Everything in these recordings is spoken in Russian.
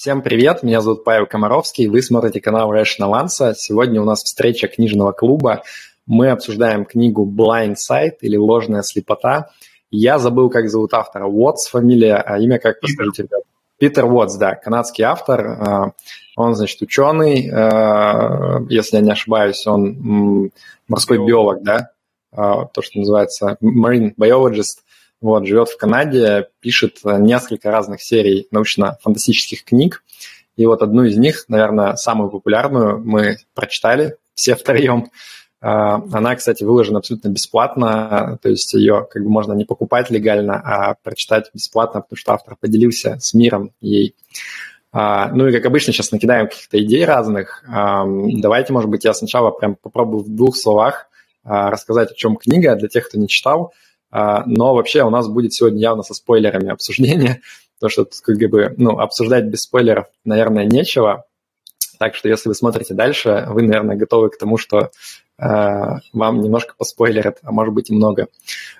Всем привет, меня зовут Павел Комаровский, вы смотрите канал Rational Answer. Сегодня у нас встреча книжного клуба. Мы обсуждаем книгу Blind Sight или Ложная слепота. Я забыл, как зовут автора. Уотс фамилия, а имя как, подскажите, ребят? Питер Уотс, да, канадский автор. А, он, значит, ученый, а, если я не ошибаюсь, он морской биолог, да, а, то, что называется marine biologist – вот, живет в Канаде, пишет несколько разных серий научно-фантастических книг. И вот одну из них, наверное, самую популярную мы прочитали все втроем. А, она, кстати, выложена абсолютно бесплатно, то есть ее как бы можно не покупать легально, а прочитать бесплатно, потому что автор поделился с миром ей. А, ну и, как обычно, сейчас накидаем каких-то идей разных. Давайте, может быть, я сначала прям попробую в двух словах а, рассказать, о чем книга для тех, кто не читал – но вообще у нас будет сегодня явно со спойлерами обсуждение, потому что тут как бы, ну, обсуждать без спойлеров, наверное, нечего. Так что если вы смотрите дальше, вы, наверное, готовы к тому, что э, вам немножко поспойлерят, а может быть и много.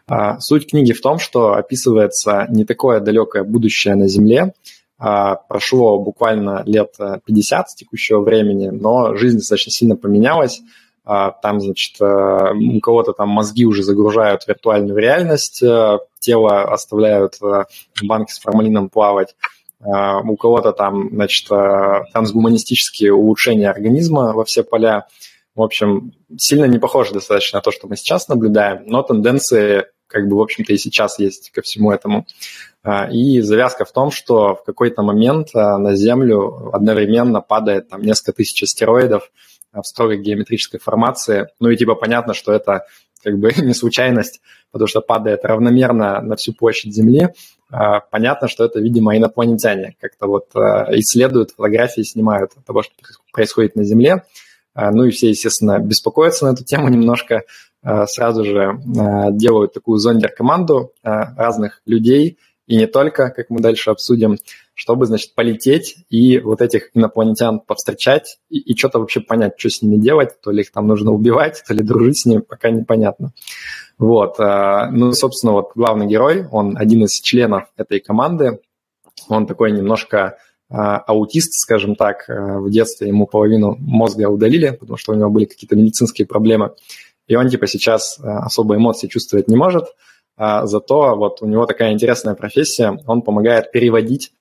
Э, суть книги в том, что описывается не такое далекое будущее на Земле, э, прошло буквально лет 50 с текущего времени, но жизнь достаточно сильно поменялась, а, там, значит, э, у кого-то там мозги уже загружают виртуальную реальность, э, тело оставляют э, в банке с формалином плавать, а, у кого-то там, значит, трансгуманистические улучшения организма во все поля. В общем, сильно не похоже достаточно на то, что мы сейчас наблюдаем, но тенденции как бы, в общем-то, и сейчас есть ко всему этому. А, и завязка в том, что в какой-то момент на Землю одновременно падает там несколько тысяч астероидов, в строгой геометрической формации. Ну и типа понятно, что это как бы не случайность, потому что падает равномерно на всю площадь Земли. А, понятно, что это, видимо, инопланетяне. Как-то вот а, исследуют, фотографии снимают того, что происходит на Земле. А, ну и все, естественно, беспокоятся на эту тему немножко. Сразу же делают такую зондер-команду разных людей, и не только, как мы дальше обсудим, чтобы, значит, полететь и вот этих инопланетян повстречать и, и что-то вообще понять, что с ними делать, то ли их там нужно убивать, то ли дружить с ними, пока непонятно. Вот, э, ну, собственно, вот главный герой, он один из членов этой команды, он такой немножко э, аутист, скажем так, э, в детстве ему половину мозга удалили, потому что у него были какие-то медицинские проблемы, и он типа сейчас особо эмоций чувствовать не может, а зато вот у него такая интересная профессия, он помогает переводить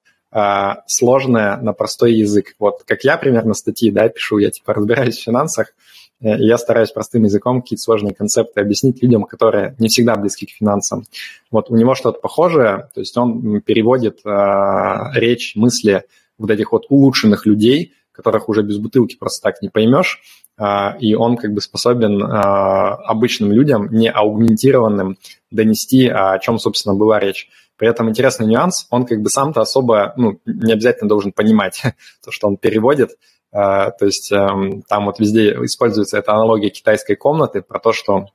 сложное на простой язык. Вот как я примерно статьи да, пишу, я типа разбираюсь в финансах, э, и я стараюсь простым языком какие-то сложные концепты объяснить людям, которые не всегда близки к финансам. Вот у него что-то похожее, то есть он переводит э, речь, мысли вот этих вот улучшенных людей, которых уже без бутылки просто так не поймешь, э, и он как бы способен э, обычным людям, не аугментированным, донести, о чем, собственно, была речь. При этом интересный нюанс, он как бы сам-то особо, ну, не обязательно должен понимать то, что он переводит. А, то есть эм, там вот везде используется эта аналогия китайской комнаты про то, что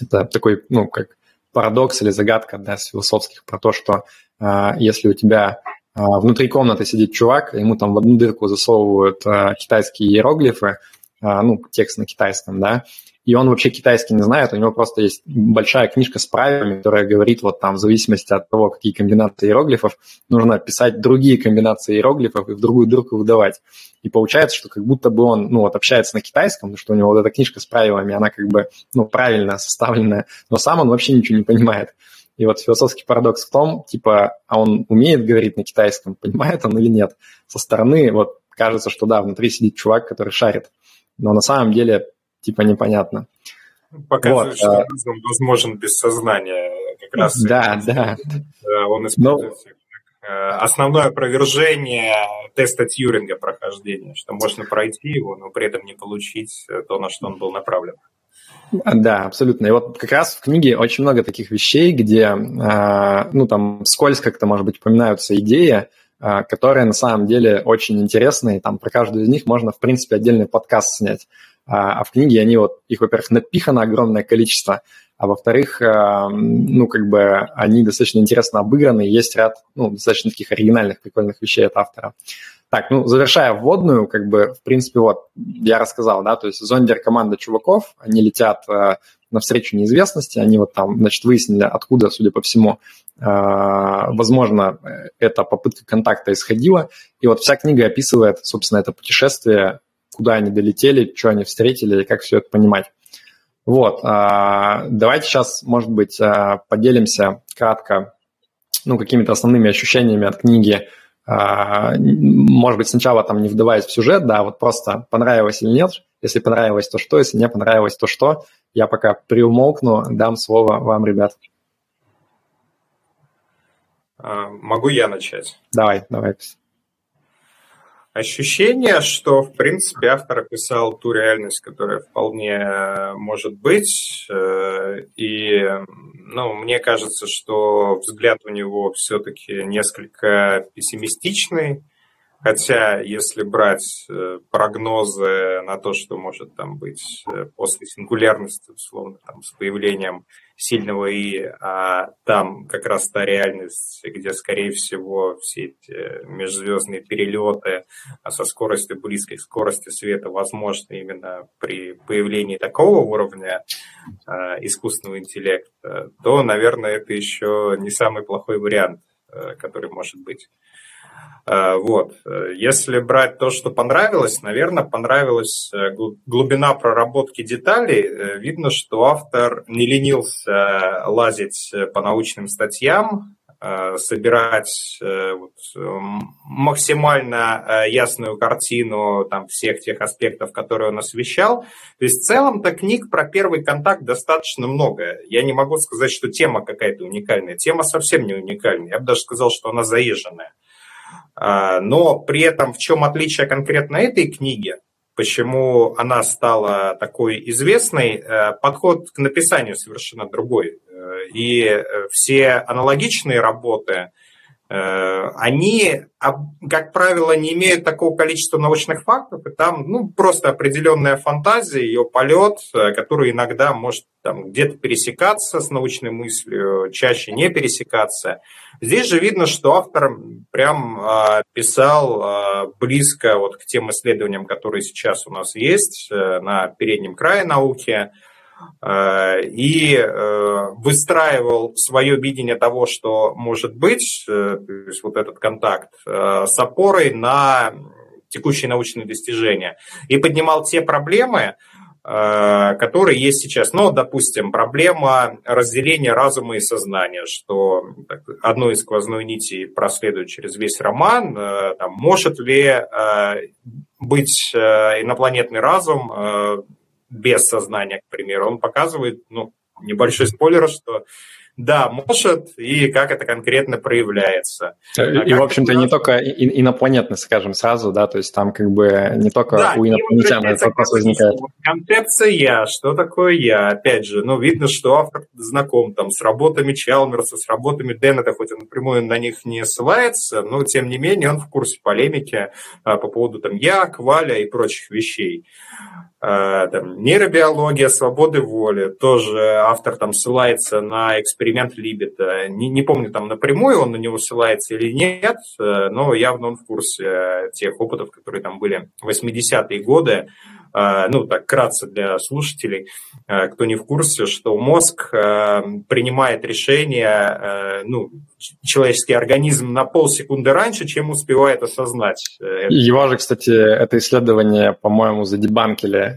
это такой, ну, как парадокс или загадка, да, с философских, про то, что а, если у тебя а, внутри комнаты сидит чувак, ему там в одну дырку засовывают китайские иероглифы, ну, текст на китайском, да, и он вообще китайский не знает, у него просто есть большая книжка с правилами, которая говорит, вот там, в зависимости от того, какие комбинации иероглифов, нужно писать другие комбинации иероглифов и в другую дырку выдавать. И получается, что как будто бы он, ну, вот общается на китайском, что у него вот эта книжка с правилами, она как бы, ну, правильно составленная, но сам он вообще ничего не понимает. И вот философский парадокс в том, типа, а он умеет говорить на китайском, понимает он или нет? Со стороны вот кажется, что да, внутри сидит чувак, который шарит. Но на самом деле типа непонятно. Показывает, вот, что а... разум возможен без сознания. Как раз да, да. Он используется Но... Э, основное опровержение теста Тьюринга прохождения, что можно пройти его, но при этом не получить то, на что он был направлен. Да, абсолютно. И вот как раз в книге очень много таких вещей, где, а, ну, там, скользко как-то, может быть, упоминаются идеи, а, которые на самом деле очень интересные. Там про каждую из них можно, в принципе, отдельный подкаст снять. А, а в книге они вот, их, во-первых, напихано огромное количество, а во-вторых, а, ну, как бы они достаточно интересно обыграны, есть ряд, ну, достаточно таких оригинальных, прикольных вещей от автора. Так, ну, завершая вводную, как бы, в принципе, вот, я рассказал, да, то есть зондер команда чуваков, они летят а, на встречу неизвестности, они вот там, значит, выяснили, откуда, судя по всему, возможно, эта попытка контакта исходила, и вот вся книга описывает, собственно, это путешествие, куда они долетели, что они встретили и как все это понимать. Вот, давайте сейчас, может быть, поделимся кратко ну, какими-то основными ощущениями от книги, а, может быть, сначала там не вдаваясь в сюжет, да, вот просто понравилось или нет, если понравилось, то что, если не понравилось, то что. Я пока приумолкну, дам слово вам, ребят. А, могу я начать? Давай, давай. Ощущение, что, в принципе, автор описал ту реальность, которая вполне э, может быть. Э, и, ну, мне кажется, что взгляд у него все-таки несколько пессимистичный. Хотя, если брать э, прогнозы на то, что может там быть после сингулярности, условно, там, с появлением сильного И, а там как раз та реальность, где, скорее всего, все эти межзвездные перелеты а со скоростью близкой скорости света возможны именно при появлении такого уровня а, искусственного интеллекта, то, наверное, это еще не самый плохой вариант, который может быть. Э, вот. Если брать то, что понравилось, наверное, понравилась э, глубина проработки деталей. Э, видно, что автор не ленился лазить по научным статьям, собирать максимально ясную картину там, всех тех аспектов, которые он освещал. То есть в целом-то книг про первый контакт достаточно много. Я не могу сказать, что тема какая-то уникальная. Тема совсем не уникальная. Я бы даже сказал, что она заезженная. А, но при этом в чем отличие конкретно этой книги, почему она стала такой известной, э, подход к написанию совершенно другой. Э, и э, все аналогичные работы, они, как правило, не имеют такого количества научных фактов, и там ну, просто определенная фантазия, ее полет, э, который иногда может там, где-то пересекаться с научной мыслью, чаще не пересекаться. Здесь же видно, что автор прям а, писал а, близко вот к тем исследованиям, которые сейчас у нас есть э, на переднем крае науки, Э, и э, выстраивал свое видение того, что может быть, э, то есть вот этот контакт, с опорой на текущие научные достижения. И поднимал те проблемы, которые есть сейчас. Ну, допустим, проблема разделения разума и сознания, что одной из сквозной нити проследует через весь роман. Там, может ли быть инопланетный разум без сознания, к примеру, он показывает, ну, небольшой спойлер, что да, может, и как это конкретно проявляется. И, а и в общем-то, не только инопланетный, скажем, сразу, да, то есть там как бы не только да, у инопланетян этот вопрос возникает. Концепция «я», что такое «я», опять же, ну, видно, что автор знаком там с работами Чалмерса, с работами Деннета, хоть он напрямую на них не ссылается, но, тем не менее, он в курсе полемики а, по поводу там «я», «кваля» и прочих вещей. А, там, нейробиология, свободы воли, тоже автор там ссылается на эксперимент Либета. Не, не помню там напрямую он на него ссылается или нет, э, но явно он в курсе тех опытов, которые там были в 80-е годы. А, ну, так, кратко для слушателей, а, кто не в курсе, что мозг принимает решение, ну, человеческий организм на полсекунды раньше, чем успевает осознать. Э, Его же, кстати, это исследование, по-моему, задебанкили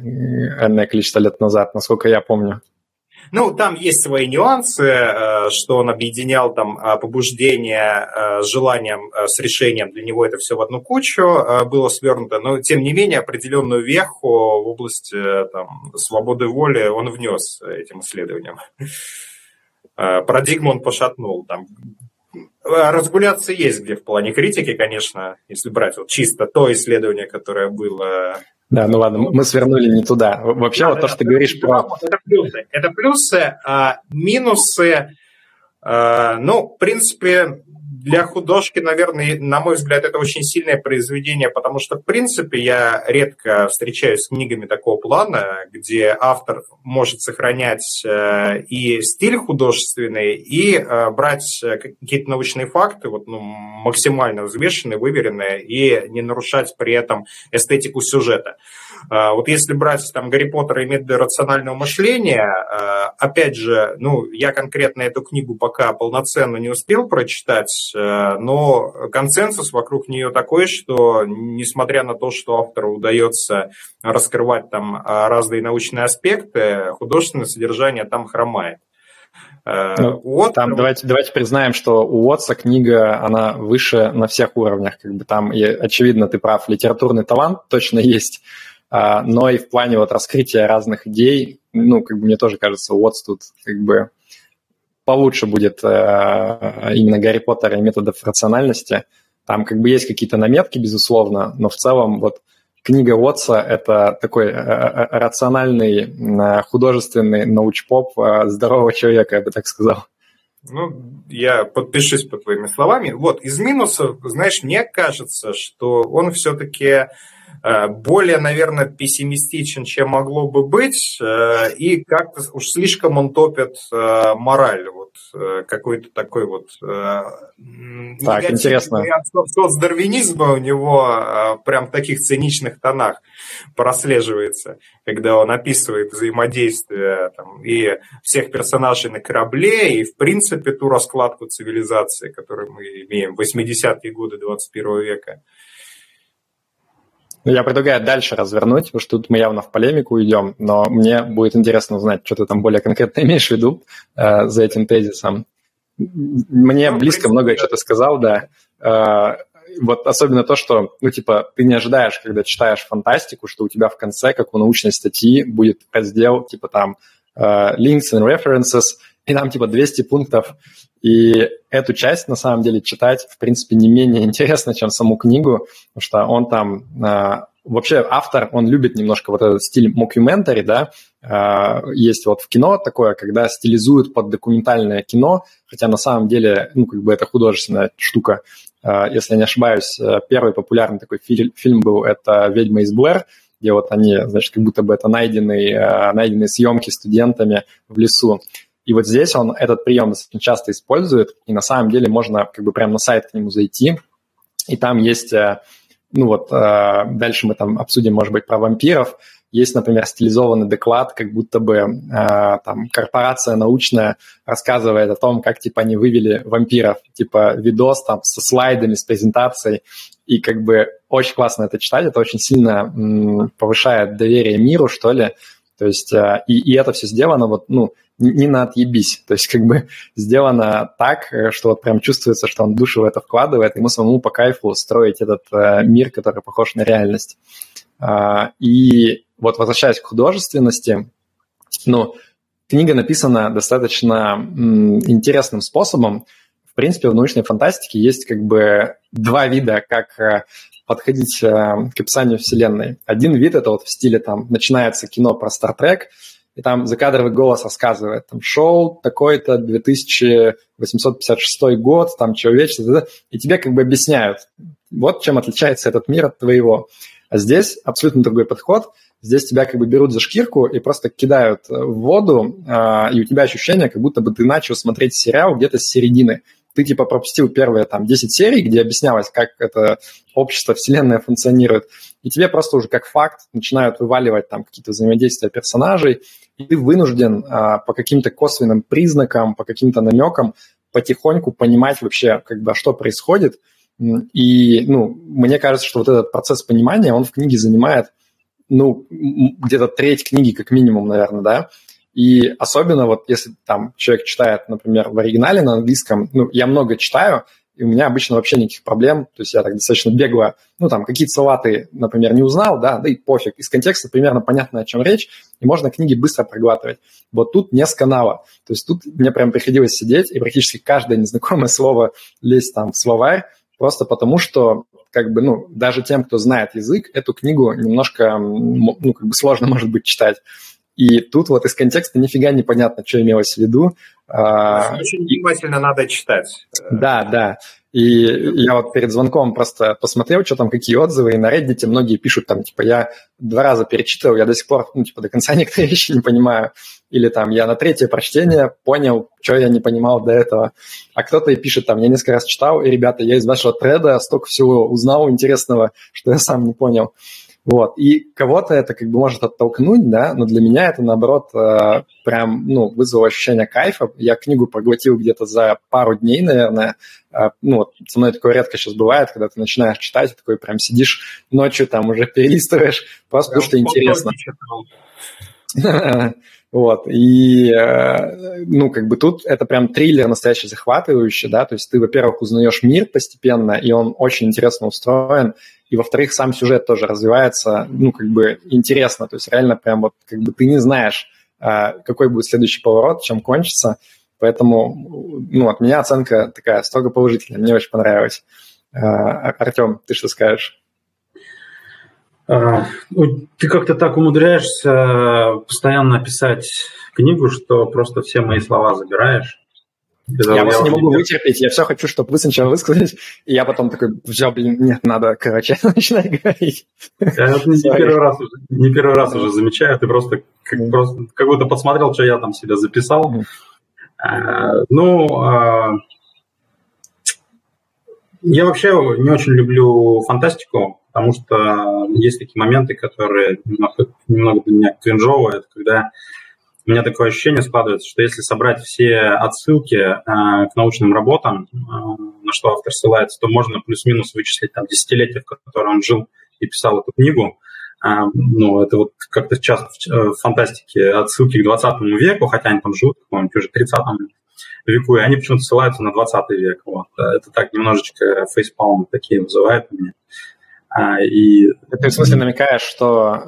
энное количество лет назад, насколько я помню. Ну, там есть свои нюансы, э, что он объединял там э, побуждение с желанием, с решением, для него это все в одну кучу было свернуто, но тем не менее определенную веху в области там, свободы воли он внес этим исследованием. Парадигму он пошатнул. Там Э, разгуляться есть где в плане критики, конечно, если брать вот чисто то исследование, которое было да, ну ладно, мы свернули не туда. Вообще, да, вот да, то, что ты говоришь про... Это плюсы. Это плюсы, а минусы, а, ну, в принципе, для художки, наверное, на мой взгляд, это очень сильное произведение, потому что, в принципе, я редко встречаюсь с книгами такого плана, где автор может сохранять э, и стиль художественный, и э, брать какие-то научные факты, вот, ну, максимально взвешенные, выверенные, и не нарушать при этом эстетику сюжета. Вот если брать там Гарри Поттера и методы рационального мышления, опять же, ну, я конкретно эту книгу пока полноценно не успел прочитать, но консенсус вокруг нее такой, что несмотря на то, что автору удается раскрывать там разные научные аспекты, художественное содержание там хромает. Ну, вот, там давайте, давайте признаем, что у Уотса книга, она выше на всех уровнях. Как бы там, и, очевидно, ты прав, литературный талант точно есть, а, но и в плане вот раскрытия разных идей, ну, как бы мне тоже кажется, Уотс тут как бы получше будет э, именно Гарри Поттера и методов рациональности. Там как бы есть какие-то наметки, безусловно, но в целом вот книга Уотса – это такой э, э, рациональный, художественный научпоп здорового человека, я бы так сказал. Ну, я подпишусь по твоими словами. Вот, из минусов, знаешь, мне кажется, что он все-таки более, наверное, пессимистичен, чем могло бы быть, э, и как-то уж слишком он топит э, мораль, вот какой-то такой вот так, интересно. соцдарвинизма у него прям в таких циничных тонах прослеживается, когда он описывает взаимодействие там, и всех персонажей на корабле, и, в принципе, ту раскладку цивилизации, которую мы имеем в 80-е годы 21 века. Я предлагаю дальше развернуть, потому что тут мы явно в полемику идем, но мне будет интересно узнать, что ты там более конкретно имеешь в виду э, за этим тезисом. Мне ну, близко много что ты сказал, да. Э, вот особенно то, что, ну, типа, ты не ожидаешь, когда читаешь фантастику, что у тебя в конце, как у научной статьи, будет раздел, типа, там, э, links and references, и там, типа, 200 пунктов и эту часть, на самом деле, читать, в принципе, не менее интересно, чем саму книгу, потому что он там... А, вообще автор, он любит немножко вот этот стиль мокьюментари, да, а, есть вот в кино такое, когда стилизуют под документальное кино, хотя на самом деле, ну, как бы это художественная штука. А, если я не ошибаюсь, первый популярный такой фильм был это «Ведьма из Блэр», где вот они, значит, как будто бы это найденные, найденные съемки студентами в лесу. И вот здесь он этот прием достаточно часто использует, и на самом деле можно как бы прямо на сайт к нему зайти, и там есть, э, ну вот, э, дальше мы там обсудим, может быть, про вампиров, есть, например, стилизованный доклад, как будто бы э, там корпорация научная рассказывает о том, как, типа, они вывели вампиров, типа, видос там со слайдами, с презентацией, и как бы очень классно это читать, это очень сильно повышает доверие миру, что ли, то есть, и, и это все сделано вот, ну, не на отъебись. То есть как бы сделано так, что вот прям чувствуется, что он душу в это вкладывает, ему самому по кайфу строить этот э, мир, который похож на реальность. А, и вот возвращаясь к художественности, ну, книга написана достаточно интересным способом. В принципе, в научной фантастике есть как бы два вида, как э, подходить э, к описанию Вселенной. Один вид – это вот в стиле там начинается кино про Trek и там закадровый голос рассказывает, там, шел такой-то 2856 год, там, человечество, и тебе как бы объясняют, вот чем отличается этот мир от твоего. А здесь абсолютно другой подход. Здесь тебя как бы берут за шкирку и просто кидают в воду, а, и у тебя ощущение, как будто бы ты начал смотреть сериал где-то с середины ты типа пропустил первые там 10 серий, где объяснялось, как это общество, вселенная функционирует, и тебе просто уже как факт начинают вываливать там какие-то взаимодействия персонажей, и ты вынужден а, по каким-то косвенным признакам, по каким-то намекам потихоньку понимать вообще, как бы, а что происходит. И, ну, мне кажется, что вот этот процесс понимания, он в книге занимает, ну, где-то треть книги как минимум, наверное, да, и особенно вот если там человек читает, например, в оригинале на английском, ну, я много читаю, и у меня обычно вообще никаких проблем, то есть я так достаточно бегло, ну, там, какие-то слова ты, например, не узнал, да, да и пофиг, из контекста примерно понятно, о чем речь, и можно книги быстро проглатывать. Вот тут не сканало, то есть тут мне прям приходилось сидеть и практически каждое незнакомое слово лезть там в словарь, просто потому что как бы, ну, даже тем, кто знает язык, эту книгу немножко, ну, как бы сложно, может быть, читать. И тут вот из контекста нифига не понятно, что имелось в виду. А, очень внимательно надо читать. Да, да. И я вот перед звонком просто посмотрел, что там, какие отзывы, и на Reddit многие пишут там, типа, я два раза перечитывал, я до сих пор, ну, типа, до конца некоторые вещи не понимаю. Или там, я на третье прочтение понял, что я не понимал до этого. А кто-то и пишет там, я несколько раз читал, и, ребята, я из вашего треда столько всего узнал интересного, что я сам не понял. Вот. И кого-то это как бы может оттолкнуть, да, но для меня это, наоборот, э, прям, ну, вызвало ощущение кайфа. Я книгу проглотил где-то за пару дней, наверное. Э, ну, вот со мной такое редко сейчас бывает, когда ты начинаешь читать, такой прям сидишь ночью, там уже перелистываешь, просто потому что интересно. Вот, и, э, ну, как бы тут это прям триллер настоящий захватывающий, да, то есть ты, во-первых, узнаешь мир постепенно, и он очень интересно устроен, и, во-вторых, сам сюжет тоже развивается, ну, как бы интересно, то есть реально прям вот как бы ты не знаешь, э, какой будет следующий поворот, чем кончится, поэтому, ну, от меня оценка такая строго положительная, мне очень понравилось. Э, Артем, ты что скажешь? А, ну, ты как-то так умудряешься постоянно писать книгу, что просто все мои слова забираешь. Я просто не могу вытерпеть, я все хочу, чтобы вы сначала высказались, и я потом такой, все, блин, нет, надо, короче, начинать говорить. Я это не первый, раз уже, не первый раз уже замечаю, ты просто как, mm. просто как будто подсмотрел, что я там себе записал. Mm. А, ну, а, я вообще не очень люблю фантастику, потому что есть такие моменты, которые немного, немного для меня кринжовые, когда у меня такое ощущение складывается, что если собрать все отсылки э, к научным работам, э, на что автор ссылается, то можно плюс-минус вычислить там десятилетия, в котором он жил и писал эту книгу. Э, ну, это вот как-то часто в, э, фантастике отсылки к 20 веку, хотя они там живут, каком-нибудь уже 30 веку, и они почему-то ссылаются на 20 век. Вот. Это так немножечко фейспалм такие вызывает у меня. А, и... Ты в смысле намекаешь, что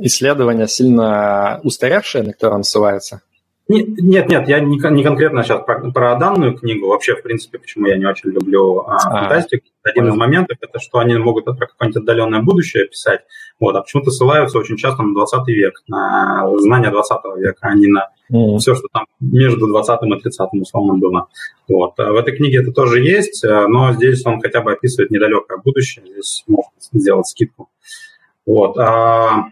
исследования сильно устаревшие, на которые он ссылается? Нет, нет, я не, не конкретно сейчас про, про данную книгу. Вообще, в принципе, почему я не очень люблю а, а, фантастику. Один из моментов это, что они могут про какое-нибудь отдаленное будущее писать, вот, а почему-то ссылаются очень часто на 20 век, на знания 20 века, а не на mm. все, что там между 20 и 30 условно было. Вот. А в этой книге это тоже есть, э, но здесь он хотя бы описывает недалекое будущее, здесь можно сделать скидку. Вот. А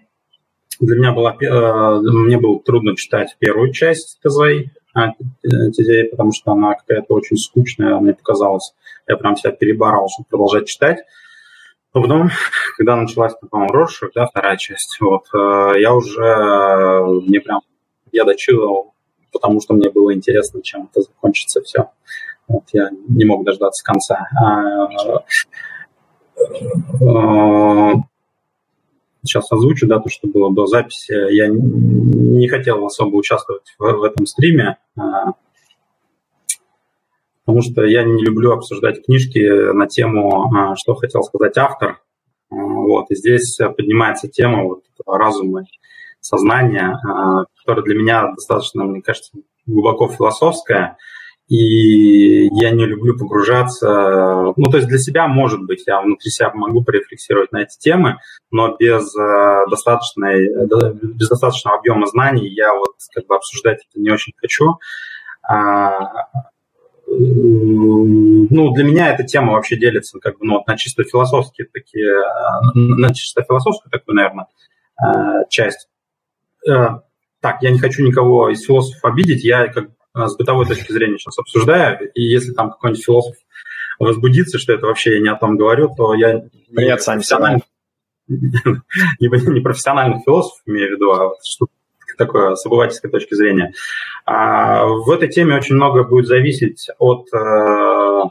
для меня было, э, мне было трудно читать первую часть ТЗ, TZA, потому что она какая-то очень скучная, мне показалось. Я прям себя переборол, чтобы продолжать читать. Но потом, когда началась, по-моему, Роршах, да, вторая часть, вот, э, я уже, мне прям, я дочитывал, потому что мне было интересно, чем это закончится все. Вот, я не мог дождаться конца. А, э, сейчас озвучу, да, то, что было до записи. Я не хотел особо участвовать в, в этом стриме, а, потому что я не люблю обсуждать книжки на тему, а, что хотел сказать автор. А, вот, и здесь поднимается тема вот разума, сознания, которая для меня достаточно, мне кажется, глубоко философская – и я не люблю погружаться. Ну, то есть для себя, может быть, я внутри себя могу порефлексировать на эти темы, но без, достаточной, без достаточного объема знаний я вот как бы обсуждать это не очень хочу. Ну, для меня эта тема вообще делится как бы, ну, на чисто философские такие, на чисто философскую такую, наверное, э, часть. Э, так, я не хочу никого из философов обидеть, я как с бытовой точки зрения сейчас обсуждаю, и если там какой-нибудь философ возбудится, что это вообще я не о том говорю, то я Привет, не, профессиональных, не, не профессиональных философов имею в виду, а вот что такое с обывательской точки зрения. А, в этой теме очень много будет зависеть от э,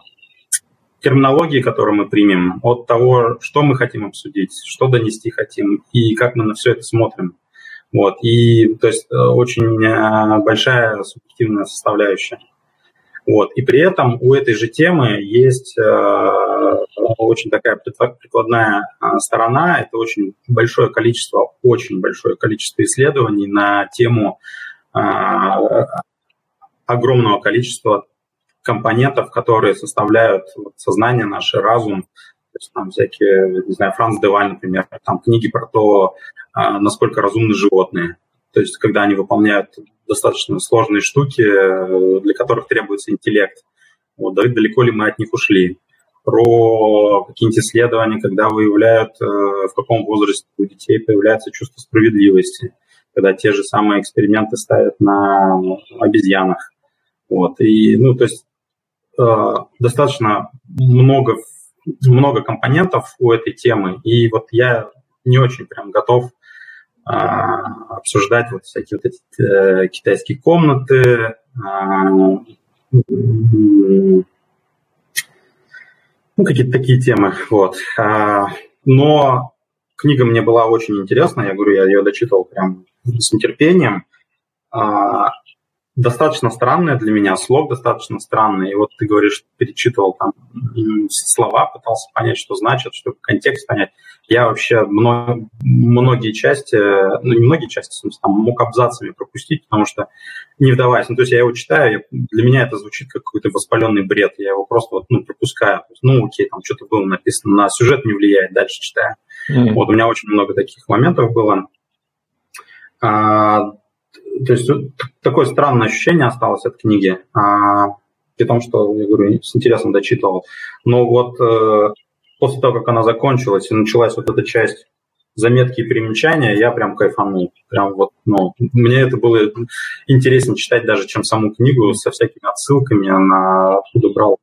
терминологии, которую мы примем, от того, что мы хотим обсудить, что донести хотим и как мы на все это смотрим. Вот, и то есть э, очень э, большая субъективная составляющая. Вот. И при этом у этой же темы есть э, очень такая прикладная э, сторона. Это очень большое количество, очень большое количество исследований на тему э, огромного количества компонентов, которые составляют сознание наше, разум, то есть там всякие, не знаю, Франц Деваль, например, там книги про то, а, насколько разумны животные. То есть когда они выполняют достаточно сложные штуки, для которых требуется интеллект. Вот, далеко ли мы от них ушли? Про какие-нибудь исследования, когда выявляют, в каком возрасте у детей появляется чувство справедливости, когда те же самые эксперименты ставят на обезьянах. Вот, и, ну, то есть достаточно много много компонентов у этой темы, и вот я не очень прям готов обсуждать вот всякие вот эти э, китайские комнаты, а, ну, какие-то такие темы, вот. А, но книга мне была очень интересна, я говорю, я ее дочитывал прям с нетерпением. А, достаточно странное для меня, слог достаточно странный. И вот ты говоришь, перечитывал там слова, пытался понять, что значит, чтобы контекст понять. Я вообще много, многие части, ну не многие части, смысле, там мог абзацами пропустить, потому что не вдаваясь, ну то есть я его читаю, для меня это звучит как какой-то воспаленный бред, я его просто вот, ну, пропускаю. Ну окей, там что-то было написано, на сюжет не влияет, дальше читаю. Mm-hmm. Вот у меня очень много таких моментов было. То есть такое странное ощущение осталось от книги, а, при том, что, я говорю, с интересом дочитывал. Но вот э, после того, как она закончилась и началась вот эта часть заметки и примечания, я прям кайфанул. Прям вот, ну, мне это было интереснее читать даже, чем саму книгу со всякими отсылками на откуда брал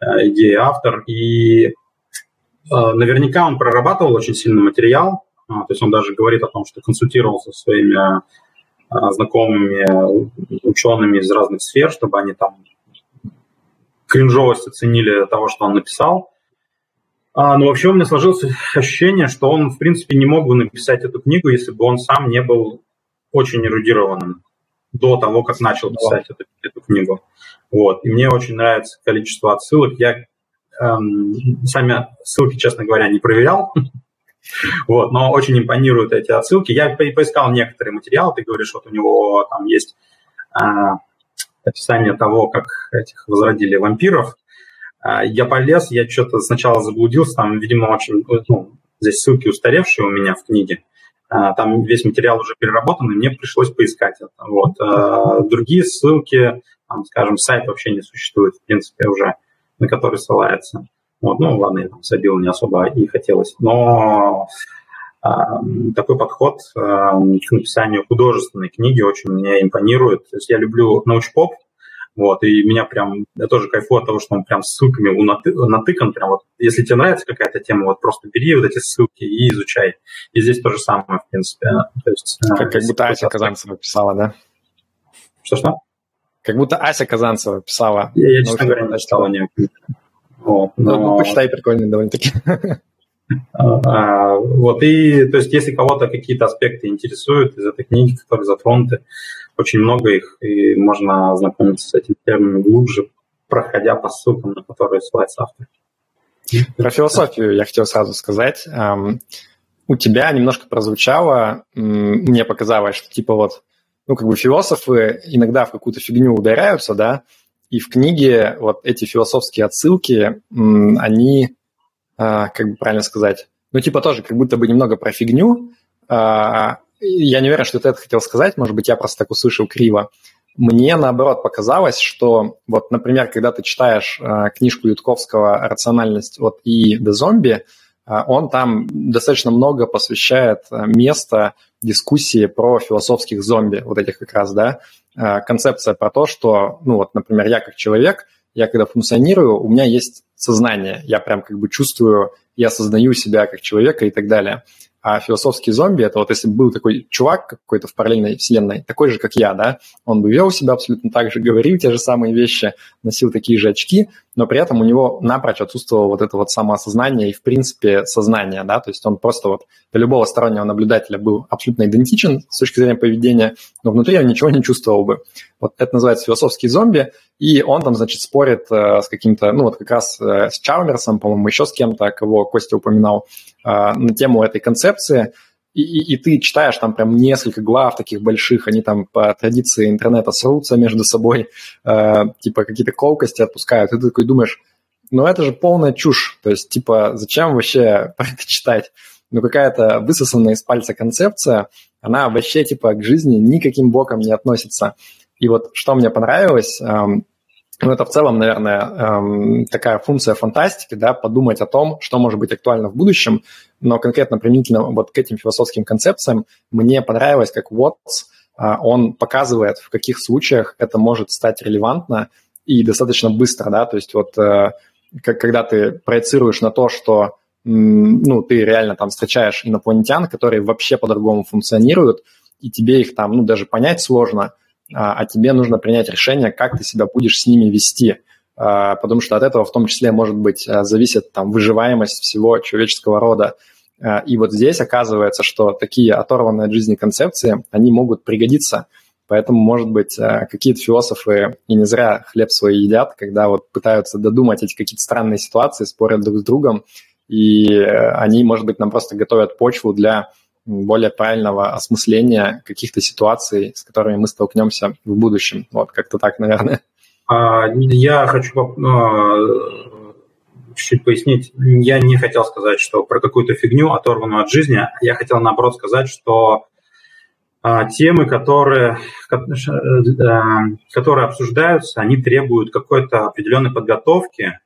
э, идеи автор. И э, наверняка он прорабатывал очень сильный материал, э, то есть он даже говорит о том, что консультировался со своими знакомыми учеными из разных сфер, чтобы они там кринжовость оценили того, что он написал. А, но вообще у меня сложилось ощущение, что он, в принципе, не мог бы написать эту книгу, если бы он сам не был очень эрудированным до того, как начал писать эту, эту книгу. Вот. И мне очень нравится количество отсылок. Я эм, сами ссылки, честно говоря, не проверял, Вот, но очень импонируют эти отсылки. Я поискал некоторые материалы, ты говоришь, вот у него там есть а, описание того, как этих возродили вампиров. А, я полез, я что-то сначала заблудился, там, видимо, очень, ну, здесь ссылки устаревшие у меня в книге. А, там весь материал уже переработан, и мне пришлось поискать это. Вот. А, другие ссылки, там, скажем, сайт вообще не существует, в принципе, уже, на который ссылается. Вот, ну, ладно, я там забил не особо и хотелось. Но э, такой подход э, к написанию художественной книги очень мне импонирует. То есть я люблю научпоп, вот, и меня прям, я тоже кайфую от того, что он прям ссылками унаты, натыкан, прям вот, если тебе нравится какая-то тема, вот просто бери вот эти ссылки и изучай. И здесь то же самое, в принципе. То есть, как, как будто Ася Казанцева писала, да? Что-что? Как будто Ася Казанцева писала. Я, я честно говоря, не читала ни вот, но... Ну, почитай, прикольно довольно-таки. А, вот, и, то есть, если кого-то какие-то аспекты интересуют из этой книги, которые затронуты, очень много их, и можно ознакомиться с этим термином глубже, проходя по ссылкам, на которые ссылается автор. Про философию я хотел сразу сказать. У тебя немножко прозвучало, мне показалось, что типа вот, ну, как бы философы иногда в какую-то фигню ударяются, да, и в книге вот эти философские отсылки, они, а, как бы правильно сказать, ну, типа тоже как будто бы немного про фигню. А, я не уверен, что ты это хотел сказать, может быть, я просто так услышал криво. Мне, наоборот, показалось, что вот, например, когда ты читаешь а, книжку Ютковского «Рациональность от И до зомби», он там достаточно много посвящает места дискуссии про философских зомби, вот этих как раз, да, Э, концепция про то, что, ну вот, например, я как человек, я когда функционирую, у меня есть сознание, я прям как бы чувствую, я осознаю себя как человека и так далее. А философский зомби, это вот если бы был такой чувак какой-то в параллельной вселенной, такой же, как я, да, он бы вел себя абсолютно так же, говорил те же самые вещи, носил такие же очки, но при этом у него напрочь отсутствовало вот это вот самоосознание и, в принципе, сознание, да, то есть он просто вот для любого стороннего наблюдателя был абсолютно идентичен с точки зрения поведения, но внутри он ничего не чувствовал бы. Вот это называется философский зомби, и он там, значит, спорит э, с каким-то, ну вот как раз э, с Чалмерсом, по-моему, еще с кем-то, кого Костя упоминал, э, на тему этой концепции, и, и, и ты читаешь там прям несколько глав таких больших, они там по традиции интернета срутся между собой, э, типа какие-то колкости отпускают, и ты такой думаешь, но это же полная чушь. То есть, типа, зачем вообще про это читать? Ну, какая-то высосанная из пальца концепция, она вообще, типа, к жизни никаким боком не относится. И вот что мне понравилось, эм, ну, это в целом, наверное, эм, такая функция фантастики, да, подумать о том, что может быть актуально в будущем, но конкретно применительно вот к этим философским концепциям мне понравилось, как Watts, э, он показывает, в каких случаях это может стать релевантно и достаточно быстро, да, то есть вот э, когда ты проецируешь на то, что ну, ты реально там встречаешь инопланетян, которые вообще по-другому функционируют, и тебе их там, ну, даже понять сложно – а, а тебе нужно принять решение, как ты себя будешь с ними вести, а, потому что от этого в том числе, может быть, а, зависит там выживаемость всего человеческого рода. И вот здесь оказывается, что такие оторванные от жизни концепции, они могут пригодиться. Поэтому, может быть, какие-то философы и не зря хлеб свой едят, когда вот пытаются додумать эти какие-то странные ситуации, спорят друг с другом, и они, может быть, нам просто готовят почву для более правильного осмысления каких-то ситуаций, с которыми мы столкнемся в будущем. Вот как-то так, наверное. А, я хочу а, чуть пояснить. Я не хотел сказать, что про какую-то фигню, оторванную от жизни. Я хотел, наоборот, сказать, что а, темы, которые, которые обсуждаются, они требуют какой-то определенной подготовки.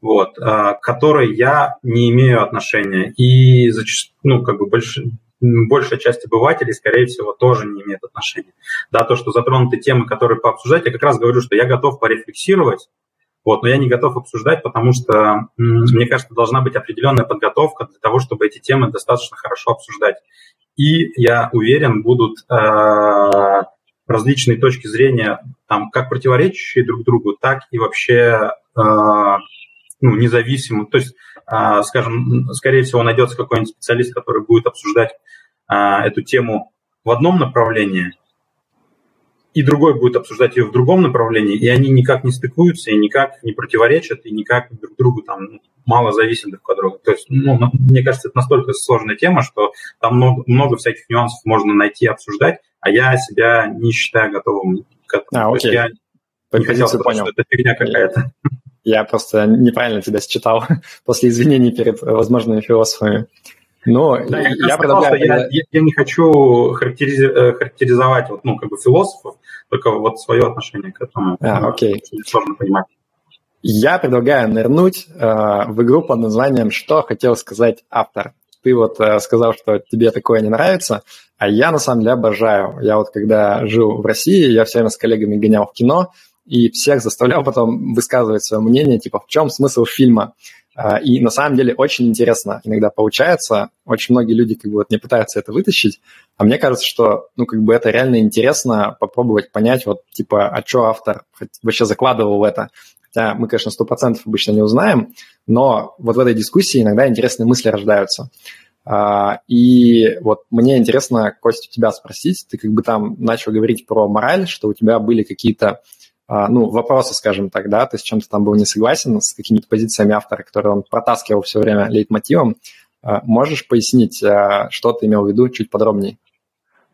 Вот, а, к которой я не имею отношения. И зачастую, ну, как бы больш, большая часть обывателей, скорее всего, тоже не имеет отношения. Да, то, что затронуты темы, которые пообсуждать, я как раз говорю, что я готов порефлексировать, вот, но я не готов обсуждать, потому что, мне кажется, должна быть определенная подготовка для того, чтобы эти темы достаточно хорошо обсуждать. И я уверен, будут э, различные точки зрения, там, как противоречащие друг другу, так и вообще э, ну, независимым. То есть, а, скажем, скорее всего, найдется какой-нибудь специалист, который будет обсуждать а, эту тему в одном направлении, и другой будет обсуждать ее в другом направлении, и они никак не стыкуются, и никак не противоречат, и никак друг другу там мало зависят друг от друга. То есть, ну, мне кажется, это настолько сложная тема, что там много, много всяких нюансов можно найти, обсуждать, а я себя не считаю готовым к этому. А, окей. То есть я не хотел сказать, понял. что это фигня какая-то. Я просто неправильно тебя считал после извинений перед возможными философами. Но да, я, я, предлагаю... я, я, я не хочу характериз... Э, характеризовать вот, ну, как бы философов, только вот свое отношение к этому. А, окей. Сложно понимать. Я предлагаю нырнуть э, в игру под названием «Что хотел сказать автор?». Ты вот э, сказал, что тебе такое не нравится, а я на самом деле обожаю. Я вот когда жил в России, я все время с коллегами гонял в кино, и всех заставлял потом высказывать свое мнение, типа, в чем смысл фильма. А, и на самом деле очень интересно иногда получается. Очень многие люди как бы вот не пытаются это вытащить. А мне кажется, что ну как бы это реально интересно попробовать понять вот типа, а что автор вообще закладывал в это. Хотя мы, конечно, сто процентов обычно не узнаем, но вот в этой дискуссии иногда интересные мысли рождаются. А, и вот мне интересно, Костя, тебя спросить. Ты как бы там начал говорить про мораль, что у тебя были какие-то ну, вопросы, скажем так, да, то есть чем-то там был не согласен с какими-то позициями автора, которые он протаскивал все время лейтмотивом. А, можешь пояснить, а, что ты имел в виду чуть подробнее?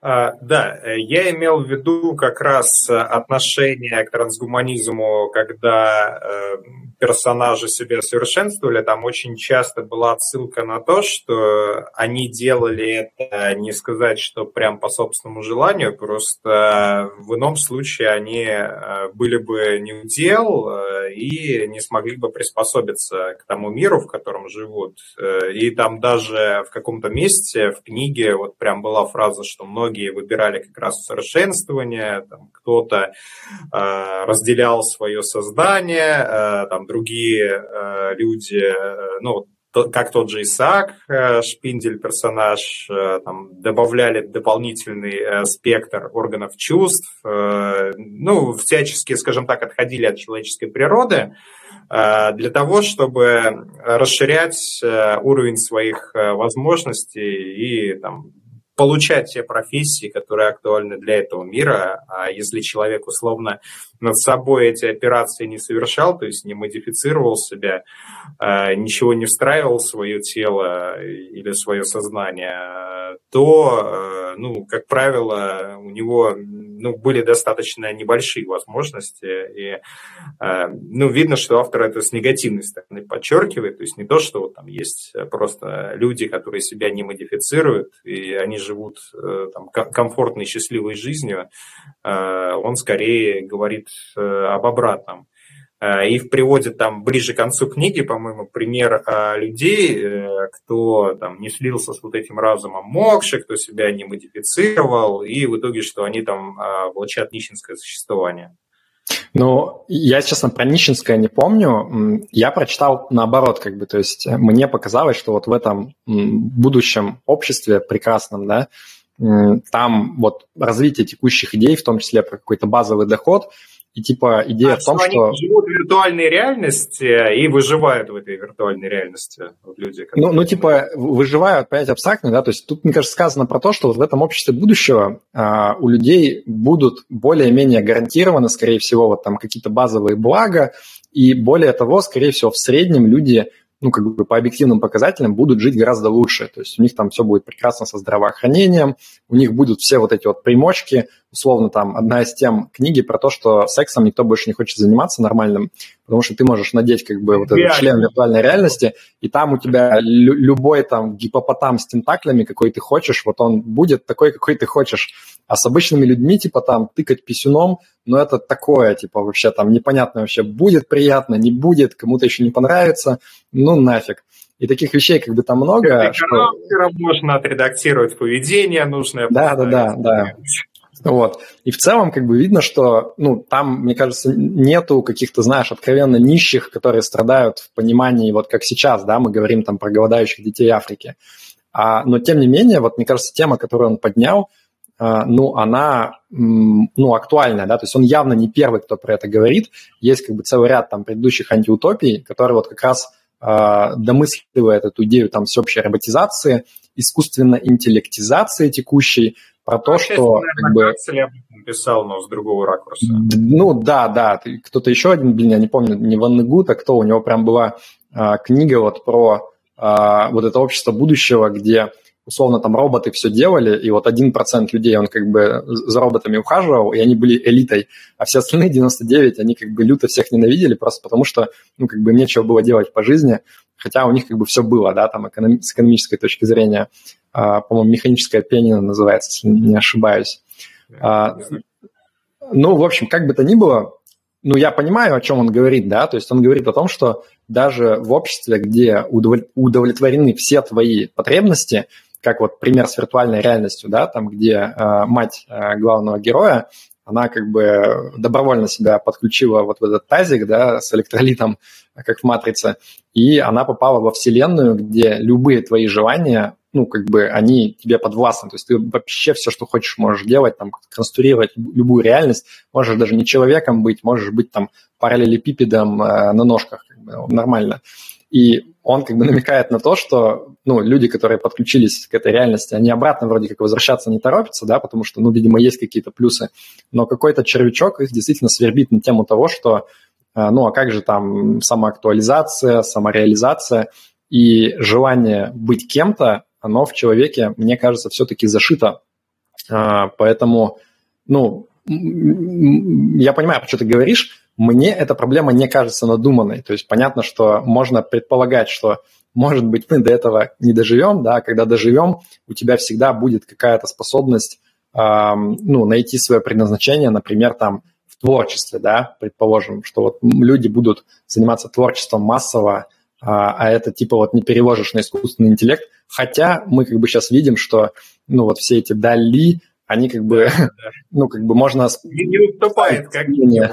А, да, э, я имел в виду как раз э, отношение к трансгуманизму, когда э, персонажи себя совершенствовали. Там очень часто была отсылка на то, что они делали это, не сказать, что прям по собственному желанию, просто в ином случае они были бы не в дел и не смогли бы приспособиться к тому миру, в котором живут. И там даже в каком-то месте в книге вот прям была фраза, что многие многие выбирали как раз усовершенствование, там, кто-то э, разделял свое создание, э, там, другие э, люди, э, ну, как тот же Исаак, э, Шпиндель персонаж, э, там, добавляли дополнительный э, спектр органов чувств, ну, всячески, скажем так, отходили от человеческой природы для того, чтобы расширять уровень своих возможностей и там, получать те профессии, которые актуальны для этого мира. А если человек условно над собой эти операции не совершал, то есть не модифицировал себя, а, ничего не встраивал в свое тело или свое сознание, то, ну, как правило, у него ну, были достаточно небольшие возможности. И, ну, видно, что автор это с негативной стороны подчеркивает. То есть не то, что вот там есть просто люди, которые себя не модифицируют, и они живут там, комфортной, счастливой жизнью. Он скорее говорит об обратном. Э, и приводит там ближе к концу книги, по-моему, пример э, людей, э, кто там не слился с вот этим разумом мокши, кто себя не модифицировал, и в итоге, что они там влачат нищенское существование. Ну, я, честно, про нищенское не помню. Я прочитал наоборот, как бы, то есть мне показалось, что вот в этом будущем обществе прекрасном, да, там вот развитие текущих идей, в том числе про какой-то базовый доход – и типа идея а, в том, что... Они живут в виртуальной реальности и выживают в этой виртуальной реальности вот люди. Которые... Ну, ну, типа, выживают, опять абстрактно, да, то есть тут, мне кажется, сказано про то, что вот в этом обществе будущего а, у людей будут более-менее гарантированы, скорее всего, вот там какие-то базовые блага, и более того, скорее всего, в среднем люди ну, как бы по объективным показателям будут жить гораздо лучше. То есть у них там все будет прекрасно со здравоохранением, у них будут все вот эти вот примочки, условно там одна из тем книги про то, что сексом никто больше не хочет заниматься нормальным, потому что ты можешь надеть как бы вот этот член виртуальной реальности, и там у тебя любой там гипопотам с тентаклями, какой ты хочешь, вот он будет такой, какой ты хочешь. А с обычными людьми, типа там тыкать писюном, ну это такое, типа вообще там непонятно вообще, будет приятно, не будет, кому-то еще не понравится, ну нафиг. И таких вещей как бы там много. Что... Можно отредактировать поведение нужное. Да, да, да, да. Вот. И в целом как бы видно, что ну, там, мне кажется, нету каких-то, знаешь, откровенно нищих, которые страдают в понимании, вот как сейчас, да, мы говорим там про голодающих детей Африки. А, но тем не менее, вот мне кажется, тема, которую он поднял, ну, она, ну, актуальная, да, то есть он явно не первый, кто про это говорит. Есть как бы целый ряд там предыдущих антиутопий, которые вот как раз э, домысливают эту идею там всеобщей роботизации, искусственно интеллектизации текущей, про то, ну, что... Как бы, писал, но с другого ракурса. Ну да, да, кто-то еще один, блин, я не помню, не Ван Гуд, а кто, у него прям была а, книга вот про а, вот это общество будущего, где условно там роботы все делали, и вот один процент людей, он как бы за роботами ухаживал, и они были элитой, а все остальные 99, они как бы люто всех ненавидели, просто потому что, ну, как бы нечего было делать по жизни, хотя у них как бы все было, да, там с экономической точки зрения, а, по-моему, механическая пианино называется, если не ошибаюсь. А, ну, в общем, как бы то ни было, ну, я понимаю, о чем он говорит, да, то есть он говорит о том, что даже в обществе, где удовлетворены все твои потребности, как вот пример с виртуальной реальностью, да, там, где э, мать э, главного героя, она как бы добровольно себя подключила вот в этот тазик, да, с электролитом, как в «Матрице», и она попала во вселенную, где любые твои желания, ну, как бы они тебе подвластны, то есть ты вообще все, что хочешь, можешь делать, там, конструировать любую реальность, можешь даже не человеком быть, можешь быть там параллелепипедом э, на ножках, как бы, нормально. И он как бы намекает на то, что ну, люди, которые подключились к этой реальности, они обратно вроде как возвращаться не торопятся, да, потому что, ну, видимо, есть какие-то плюсы, но какой-то червячок их действительно свербит на тему того, что, э, ну, а как же там самоактуализация, самореализация и желание быть кем-то, оно в человеке, мне кажется, все-таки зашито. А, поэтому, ну, я понимаю, что ты говоришь, мне эта проблема не кажется надуманной. То есть понятно, что можно предполагать, что, может быть, мы до этого не доживем, да, когда доживем, у тебя всегда будет какая-то способность эм, ну, найти свое предназначение, например, там, в творчестве, да, предположим, что вот люди будут заниматься творчеством массово, а, а это типа вот не переложишь на искусственный интеллект, хотя мы как бы сейчас видим, что ну вот все эти Дали, они как бы, ну как бы можно... Не уступает, как минимум.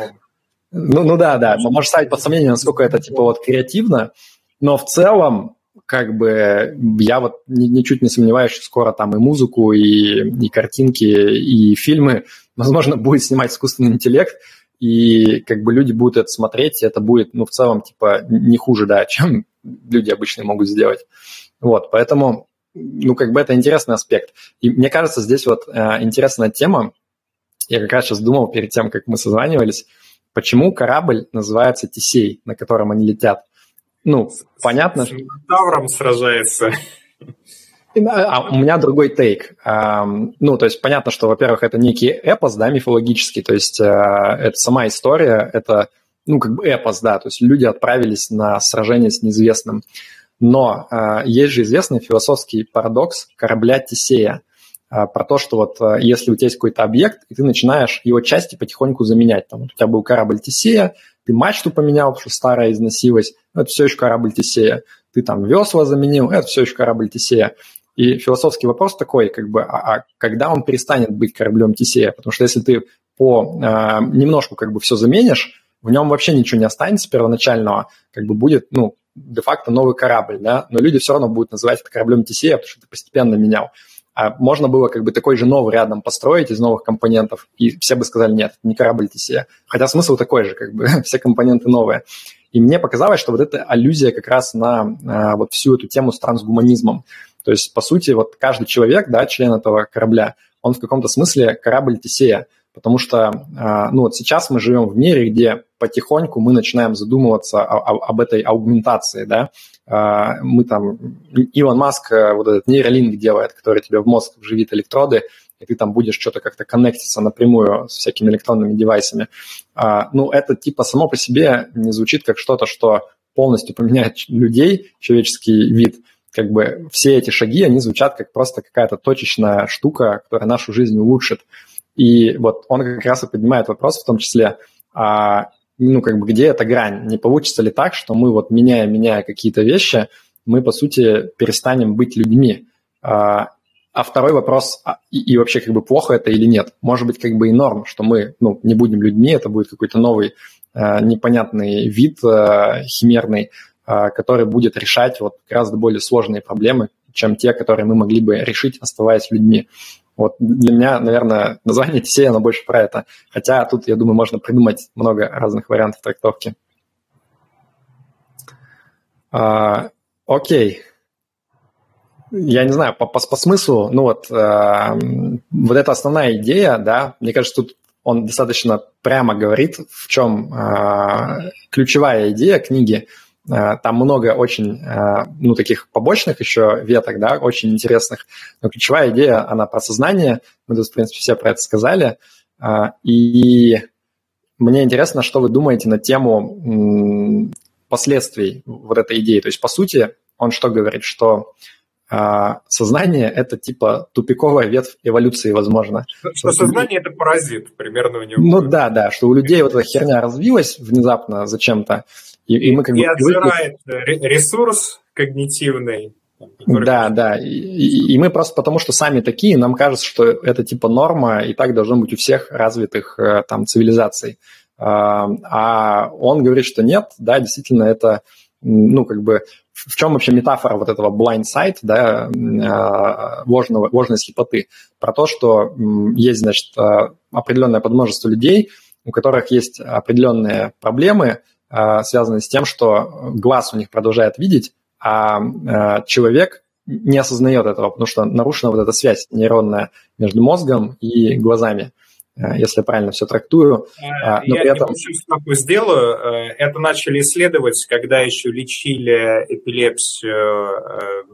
Ну, ну да, да. Можно ставить под сомнение, насколько это типа вот креативно, но в целом как бы я вот ничуть не сомневаюсь, что скоро там и музыку, и, и картинки, и фильмы, возможно, будет снимать искусственный интеллект, и как бы люди будут это смотреть, и это будет, ну, в целом, типа, не хуже, да, чем люди обычные могут сделать. Вот, поэтому, ну, как бы это интересный аспект. И мне кажется, здесь вот э, интересная тема, я как раз сейчас думал перед тем, как мы созванивались, Почему корабль называется Тесей, на котором они летят? Ну, с, понятно. С Тавром сражается. А у меня другой тейк. Ну, то есть понятно, что, во-первых, это некий эпос, да, мифологический, то есть а, это сама история, это, ну, как бы эпос, да, то есть люди отправились на сражение с неизвестным. Но а, есть же известный философский парадокс корабля Тесея про то, что вот если у тебя есть какой-то объект, и ты начинаешь его части потихоньку заменять. Там, вот у тебя был корабль Тесея, ты мачту поменял, потому что старая износилась, это все еще корабль Тесея. Ты там весла заменил, это все еще корабль Тесея. И философский вопрос такой, как бы, а, а когда он перестанет быть кораблем Тесея? Потому что если ты по э, немножку как бы все заменишь, в нем вообще ничего не останется первоначального, как бы будет, ну, де-факто новый корабль, да, но люди все равно будут называть это кораблем Тесея, потому что ты постепенно менял. А можно было как бы такой же новый рядом построить из новых компонентов, и все бы сказали, нет, не корабль Тесея. Хотя смысл такой же, как бы все компоненты новые. И мне показалось, что вот эта аллюзия как раз на а, вот всю эту тему с трансгуманизмом. То есть, по сути, вот каждый человек, да, член этого корабля, он в каком-то смысле корабль Тесея, потому что, а, ну вот сейчас мы живем в мире, где потихоньку мы начинаем задумываться о, о, об этой аугментации, да, мы там, Илон Маск э, вот этот нейролинк делает, который тебе в мозг вживит электроды, и ты там будешь что-то как-то коннектиться напрямую с всякими электронными девайсами. А, ну, это типа само по себе не звучит как что-то, что полностью поменяет людей, человеческий вид – как бы все эти шаги, они звучат как просто какая-то точечная штука, которая нашу жизнь улучшит. И вот он как раз и поднимает вопрос в том числе, а, ну, как бы где эта грань? Не получится ли так, что мы вот меняя, меняя какие-то вещи, мы, по сути, перестанем быть людьми? А, а второй вопрос, а, и, и вообще как бы плохо это или нет? Может быть, как бы и норм, что мы ну, не будем людьми, это будет какой-то новый э, непонятный вид э, химерный, а, который будет решать вот гораздо более сложные проблемы, чем те, которые мы могли бы решить, оставаясь людьми. Вот для меня, наверное, название TCA, оно больше про это. Хотя тут, я думаю, можно придумать много разных вариантов трактовки. А, окей. Я не знаю, по, по, по смыслу, ну вот, а, вот эта основная идея, да, мне кажется, тут он достаточно прямо говорит, в чем а, ключевая идея книги – Э, там много очень, э, ну, таких побочных еще веток, да, очень интересных. Но ключевая идея, она про сознание. Мы тут, в принципе, все про это сказали. Э, и мне интересно, что вы думаете на тему последствий вот этой идеи. То есть, по сути, он что говорит, что сознание – это типа тупиковая ветвь эволюции, возможно. Что, что сознание – это паразит, примерно у него. Ну да, да, что у людей вот эта херня развилась внезапно зачем-то, и, и мы как и бы... привыкли... ресурс когнитивный. Да, да. И, и, и мы просто потому, что сами такие, нам кажется, что это типа норма, и так должно быть у всех развитых э, там цивилизаций. А, а он говорит, что нет, да, действительно, это ну, как бы, в чем вообще метафора вот этого blind sight, да, а, ложного, ложной слепоты? Про то, что есть, значит, а, определенное подмножество людей, у которых есть определенные проблемы, а, связанные с тем, что глаз у них продолжает видеть, а человек не осознает этого, потому что нарушена вот эта связь нейронная между мозгом и глазами. Э, если я правильно все трактую. Э, а, но я при этом... такую сделаю. Э, это начали исследовать, когда еще лечили эпилепсию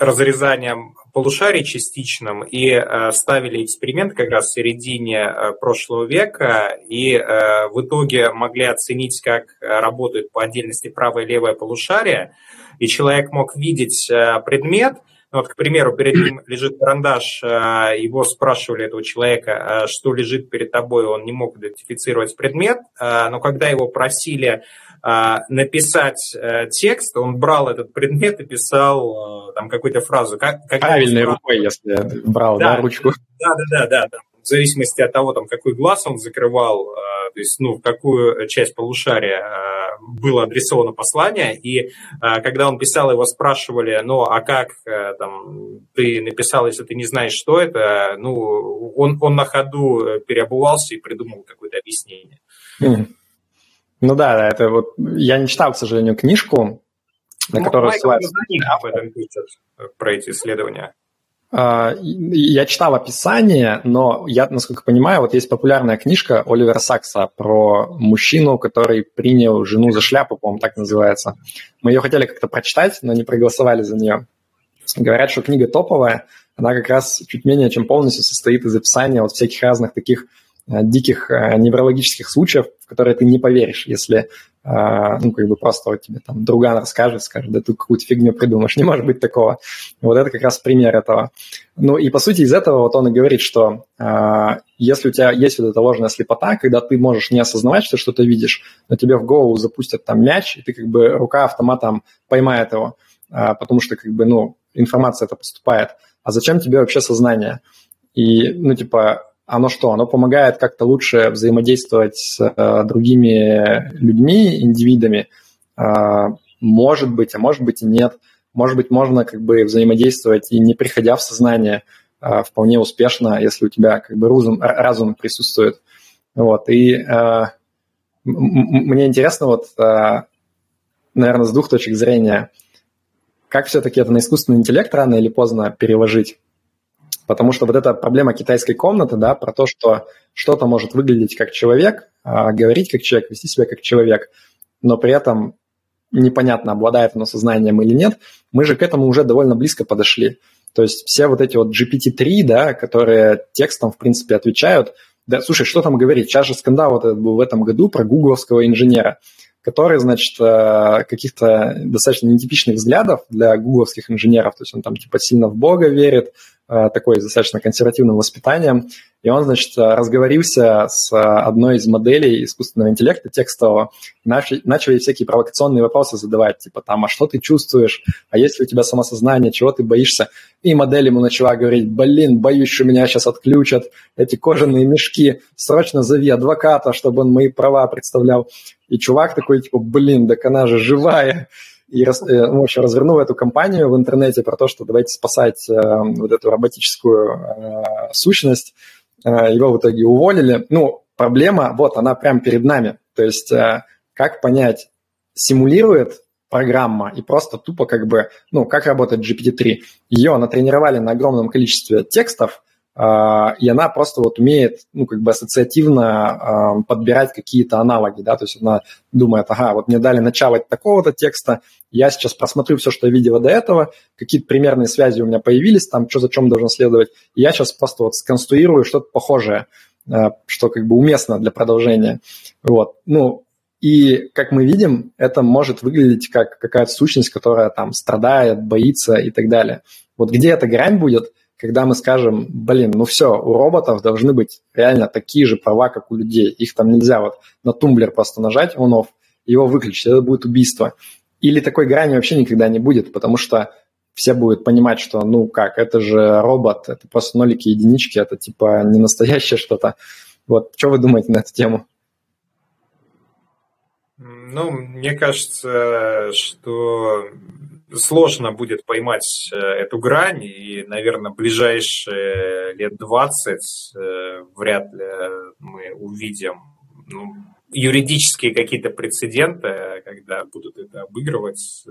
разрезанием полушарий частичным и ставили эксперимент как раз в середине прошлого века. И в итоге могли оценить, как работают по отдельности правое и левое полушарие. И человек мог видеть предмет – ну, вот, к примеру, перед ним лежит карандаш, а, его спрашивали этого человека, а, что лежит перед тобой, он не мог идентифицировать предмет, но когда его просили написать э, текст, он брал этот предмет и писал там какую-то фразу. Как, как Правильной рукой, если брал, да, да, ручку. Да, да, да, да. В зависимости от того, там, какой глаз он закрывал, то есть, ну, в какую часть полушария было адресовано послание, и а, когда он писал, его спрашивали, ну, а как э, там, ты написал, если ты не знаешь, что это, ну, он, он на ходу э, переобувался и придумал какое-то объяснение. Ну да, это вот, я не читал, к сожалению, книжку, на ну, которую ссылается. об этом пишет, э, про эти исследования. А, я читал описание, но я, насколько понимаю, вот есть популярная книжка Оливера Сакса про мужчину, который принял жену за шляпу, по-моему, так называется. Мы ее хотели как-то прочитать, но не проголосовали за нее. говорят, что книга топовая, она как раз чуть менее чем полностью состоит из описания вот всяких разных таких диких э, неврологических случаев, в которые ты не поверишь, если э, ну, как бы просто вот тебе там друган расскажет, скажет, да ты какую-то фигню придумаешь, не может быть такого. Вот это как раз пример этого. Ну и по сути из этого вот он и говорит, что если у тебя есть вот эта ложная слепота, когда ты можешь не осознавать, что что-то видишь, но тебе в голову запустят там мяч, и ты как бы рука автоматом поймает его, потому что как бы, ну, информация это поступает. А зачем тебе вообще сознание? И, ну, типа, оно что? Оно помогает как-то лучше взаимодействовать с э, другими людьми, индивидами. Э, может быть, а может быть и нет. Может быть, можно как бы взаимодействовать и не приходя в сознание э, вполне успешно, если у тебя как бы разум, разум присутствует. Вот. И э, мне интересно вот, э, наверное, с двух точек зрения, как все-таки это на искусственный интеллект рано или поздно переложить? Потому что вот эта проблема китайской комнаты, да, про то, что что-то может выглядеть как человек, а, говорить как человек, вести себя как человек, но при этом непонятно, обладает оно сознанием или нет, мы же к этому уже довольно близко подошли. То есть все вот эти вот GPT-3, да, которые текстом, в принципе, отвечают, да, слушай, что там говорить? Сейчас же скандал вот этот был в этом году про гугловского инженера, который, значит, э, каких-то достаточно нетипичных взглядов для гугловских инженеров, то есть он там типа сильно в Бога верит, Э, такой достаточно консервативным воспитанием, и он, значит, разговорился с одной из моделей искусственного интеллекта текстового, начали, начали всякие провокационные вопросы задавать, типа там, а что ты чувствуешь, а есть ли у тебя самосознание, чего ты боишься? И модель ему начала говорить, блин, боюсь, что меня сейчас отключат, эти кожаные мешки, срочно зови адвоката, чтобы он мои права представлял. И чувак такой, типа, блин, так она же живая, и э, в общем, развернул эту кампанию в интернете про то, что давайте спасать э, вот эту роботическую э, сущность. Э, его в итоге уволили. Ну, проблема, вот, она прямо перед нами. То есть э, как понять, симулирует программа и просто тупо как бы, ну, как работает GPT-3. Ее натренировали на огромном количестве текстов, и она просто вот умеет, ну, как бы ассоциативно а, подбирать какие-то аналоги, да, то есть она думает, ага, вот мне дали начало такого-то текста, я сейчас просмотрю все, что я видела до этого, какие-то примерные связи у меня появились, там, что за чем должен следовать, и я сейчас просто вот сконструирую что-то похожее, а, что как бы уместно для продолжения, вот, ну, и, как мы видим, это может выглядеть как какая-то сущность, которая там страдает, боится и так далее. Вот где эта грань будет – когда мы скажем, блин, ну все, у роботов должны быть реально такие же права, как у людей. Их там нельзя вот на тумблер просто нажать, он-off, его выключить, это будет убийство. Или такой грани вообще никогда не будет, потому что все будут понимать, что, ну как, это же робот, это просто нолики и единички, это типа не настоящее что-то. Вот, что вы думаете на эту тему? Ну, мне кажется, что сложно будет поймать э, эту грань, и, наверное, ближайшие лет 20 э, вряд ли мы увидим ну, юридические какие-то прецеденты, когда будут это обыгрывать.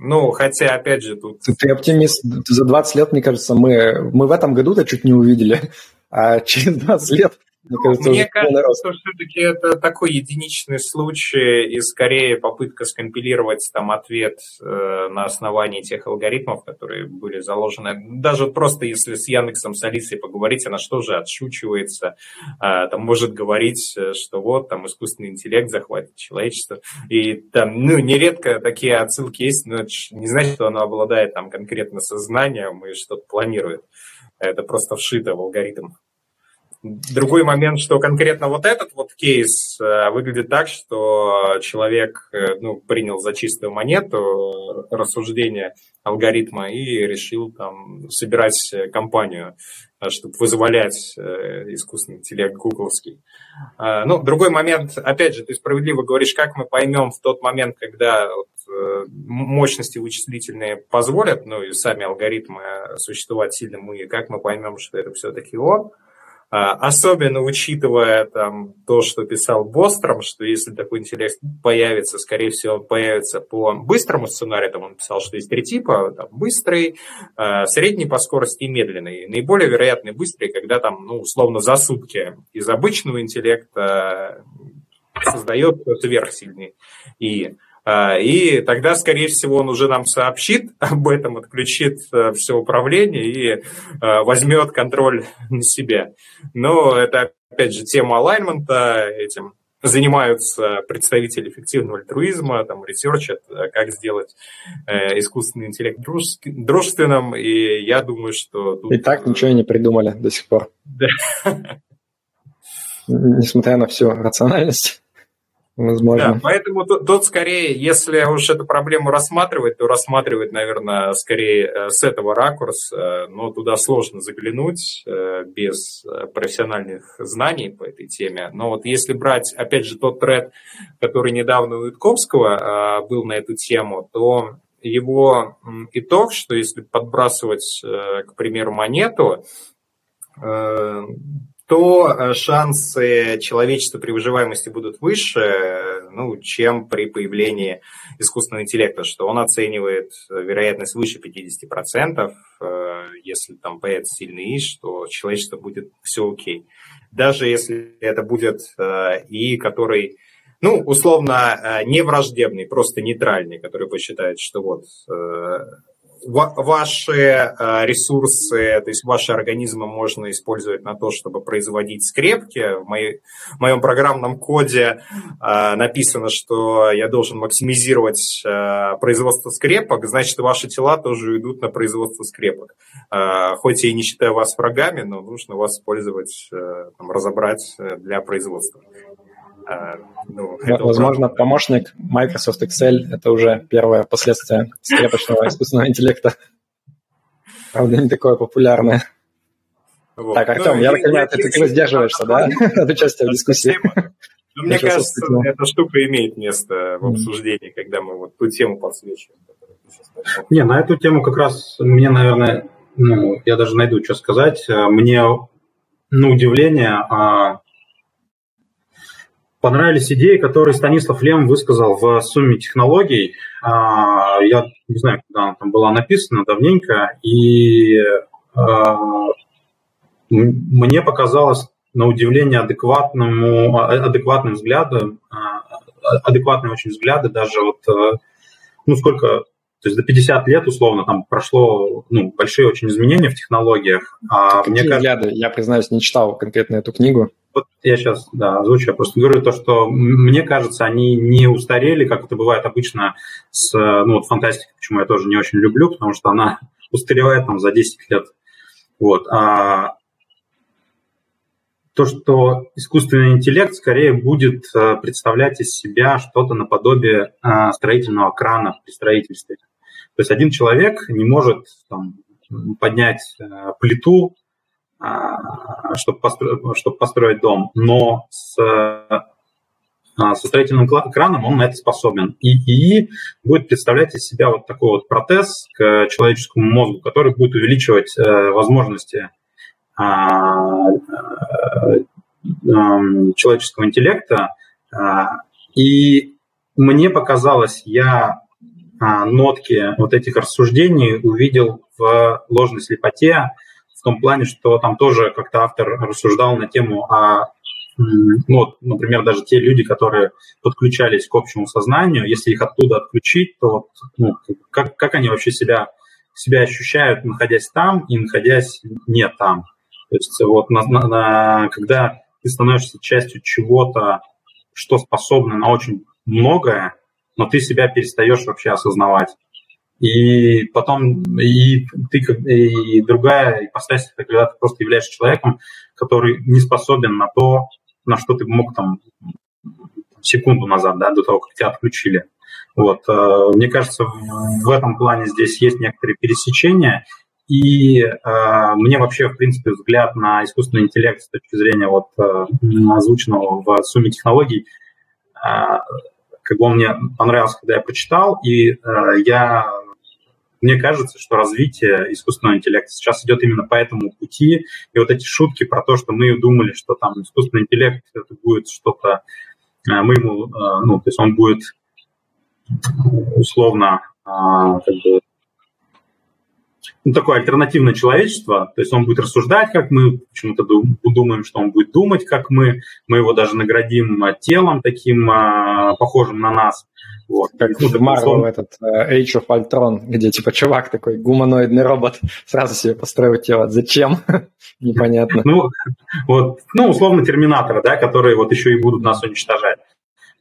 Ну, хотя, опять же, тут... Ты оптимист. За 20 лет, мне кажется, мы, мы в этом году-то чуть не увидели, а через 20 лет мне кажется, Мне кажется, что все-таки это такой единичный случай и скорее попытка скомпилировать там ответ э, на основании тех алгоритмов, которые были заложены. Даже просто если с Яндексом, с Алисой поговорить, она что же отшучивается, э, там может говорить, э, что вот там искусственный интеллект захватит человечество. И там, ну, нередко такие отсылки есть, но это не значит, что она обладает там конкретно сознанием и что-то планирует. Это просто вшито в алгоритм. Другой момент, что конкретно вот этот вот кейс э, выглядит так, что человек э, ну, принял за чистую монету рассуждение алгоритма и решил там собирать компанию, э, чтобы вызволять искусственный интеллект гугловский. Ну, другой момент, опять же, ты справедливо говоришь, как мы поймем в тот момент, когда мощности вычислительные позволят, ну и сами алгоритмы существовать сильно мы, как мы поймем, что это все-таки он – а, особенно учитывая там, то, что писал Бостром, что если такой интеллект появится, скорее всего, он появится по быстрому сценарию. Там он писал, что есть три типа. Там, быстрый, а, средний по скорости и медленный. Наиболее вероятный быстрый, когда там, ну, условно, за сутки из обычного интеллекта создает сверхсильный. И А, и тогда, скорее всего, он уже нам сообщит об этом, отключит э, все управление и э, возьмет контроль на себя. Но это, опять же, тема alignment'а, этим занимаются представители эффективного альтруизма, там, research'ат, э, как сделать искусственный интеллект дружественным, и я думаю, что... Тут... И так ничего не придумали до сих пор. Да. Несмотря на всю рациональность. Возможно. Да, поэтому тут, тут скорее, если уж эту проблему рассматривать, то рассматривать, наверное, скорее э, с этого ракурса, но туда сложно заглянуть э, без э, профессиональных знаний по этой теме. Но вот если брать, опять же, тот тред, который недавно у Ютковского был на эту тему, то его итог, что если подбрасывать, к примеру, монету, то э, шансы человечества при выживаемости будут выше, ну, чем при появлении искусственного интеллекта, что он оценивает вероятность выше 50%, э, если там появится сильный ИШ, то человечество будет все окей. Даже если это будет э, ИИ, который ну, условно, не враждебный, просто нейтральный, который посчитает, что вот ваши э, ресурсы, то есть ваши организмы можно использовать на то, чтобы производить скрепки. В, моей, в моем программном коде э, написано, что я должен максимизировать э, производство скрепок, значит, ваши тела тоже идут на производство скрепок. Хоть я и не считаю вас врагами, но нужно вас использовать, там, разобрать для производства. А, ну, Возможно, правда. помощник Microsoft Excel – это уже первое последствие скрепочного искусственного интеллекта. Правда, не такое популярное. Вот. Так, Артем, ну, я так понимаю, ты, ты воздерживаешься, да, от участия в дискуссии? Ну, мне кажется, эта штука имеет место в обсуждении, когда мы вот ту тему подсвечиваем. Не, на эту тему как раз мне, наверное, ну, я даже найду, что сказать. Мне, на удивление, а понравились идеи, которые Станислав Лем высказал в сумме технологий. А, я не знаю, когда она там была написана, давненько, и а, мне показалось на удивление адекватному, а, адекватным взглядом, адекватные очень взгляды, даже вот, ну, сколько, то есть до 50 лет, условно, там прошло ну, большие очень изменения в технологиях. А Какие мне взгляды? Кажется, я, признаюсь, не читал конкретно эту книгу. Вот я сейчас, да, озвучу, я просто говорю то, что мне кажется, они не устарели, как это бывает обычно с, ну, вот фантастикой, почему я тоже не очень люблю, потому что она устаревает там за 10 лет. Вот. А то, что искусственный интеллект скорее будет э, представлять из себя что-то наподобие э, строительного крана при строительстве. То есть один человек не может там, поднять э, плиту чтобы построить, чтобы построить дом, но с, а, со строительным краном он на это способен. И ИИ будет представлять из себя вот такой вот протез к человеческому мозгу, который будет увеличивать э, возможности а, э, человеческого интеллекта. И мне показалось, я нотки вот этих рассуждений увидел в ложной слепоте, том плане, что там тоже как-то автор рассуждал на тему о ну, вот, например, даже те люди, которые подключались к общему сознанию, если их оттуда отключить, то вот, ну, как, как они вообще себя, себя ощущают, находясь там и находясь не там. То есть вот на, на, когда ты становишься частью чего-то, что способно на очень многое, но ты себя перестаешь вообще осознавать. И потом и ты, и другая ипостась, когда ты просто являешься человеком, который не способен на то, на что ты мог там секунду назад, да, до того, как тебя отключили. Вот. Э, мне кажется, в этом плане здесь есть некоторые пересечения, и э, мне вообще, в принципе, взгляд на искусственный интеллект с точки зрения вот э, озвученного в сумме технологий, э, как бы он мне понравился, когда я прочитал, и э, я мне кажется, что развитие искусственного интеллекта сейчас идет именно по этому пути. И вот эти шутки про то, что мы думали, что там искусственный интеллект это будет что-то, э, мы ему, э, ну, то есть он будет условно э, как бы ну, такое альтернативное человечество, то есть он будет рассуждать, как мы, почему-то думаем, что он будет думать, как мы, мы его даже наградим телом таким, а, похожим на нас. Вот. Как ну, в Marvel этот uh, Age of Ultron, где типа чувак такой, гуманоидный робот, сразу себе построил тело. Зачем? Непонятно. Ну, вот, ну, условно, терминаторы, да, которые вот еще и будут нас уничтожать.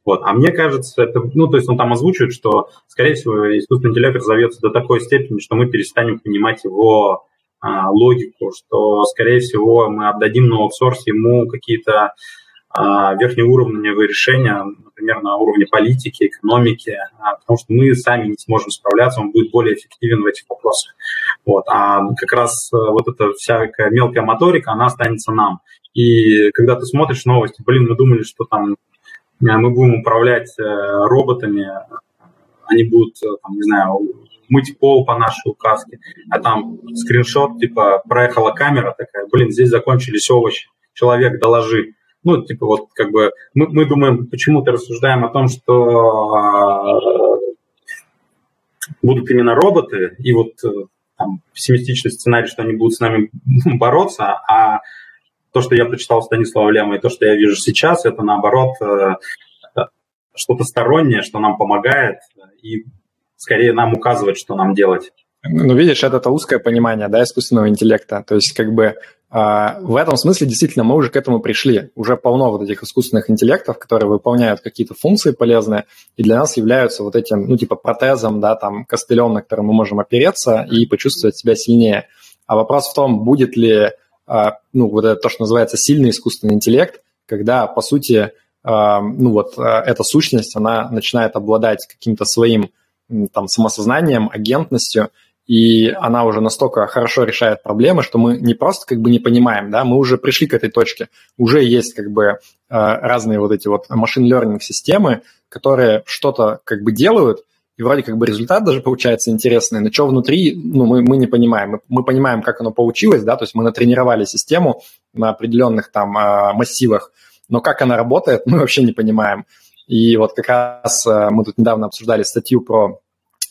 Вот. А мне кажется, это, ну, то есть он там озвучивает, что, скорее всего, искусственный интеллект разовьется до такой степени, что мы перестанем понимать его а, логику, что, скорее всего, мы отдадим на аутсорс ему какие-то а, верхнеуровневые решения, например, на уровне политики, экономики, а, потому что мы сами не сможем справляться, он будет более эффективен в этих вопросах. Вот. А как раз э, вот эта всякая мелкая моторика, она останется нам. И когда ты смотришь новости, блин, мы думали, что там мы будем управлять э, роботами, они будут, э, там, не знаю, мыть пол по нашей указке, а там скриншот, типа, проехала камера такая, блин, здесь закончились овощи, человек, доложи. Ну, типа, вот, как бы, мы, мы думаем, почему-то рассуждаем о том, что будут именно роботы, и вот там пессимистичный сценарий, что они будут с нами бороться, а то, что я прочитал Станислава Лема, и то, что я вижу сейчас, это наоборот э, что-то стороннее, что нам помогает, и скорее нам указывает, что нам делать. Ну, видишь, это, это узкое понимание да, искусственного интеллекта. То есть, как бы э, в этом смысле действительно мы уже к этому пришли. Уже полно вот этих искусственных интеллектов, которые выполняют какие-то функции полезные, и для нас являются вот этим, ну, типа протезом, да, там, костылем, на который мы можем опереться и почувствовать себя сильнее. А вопрос в том, будет ли а, ну, вот это то, что называется сильный искусственный интеллект, когда, по сути, а, ну, вот а, эта сущность, она начинает обладать каким-то своим там самосознанием, агентностью, и она уже настолько хорошо решает проблемы, что мы не просто как бы не понимаем, да, мы уже пришли к этой точке, уже есть как бы разные вот эти вот машин learning системы, которые что-то как бы делают, и вроде как бы результат даже получается интересный, но что внутри, ну, мы, мы не понимаем. Мы, мы понимаем, как оно получилось, да, то есть мы натренировали систему на определенных там э, массивах, но как она работает, мы вообще не понимаем. И вот как раз э, мы тут недавно обсуждали статью про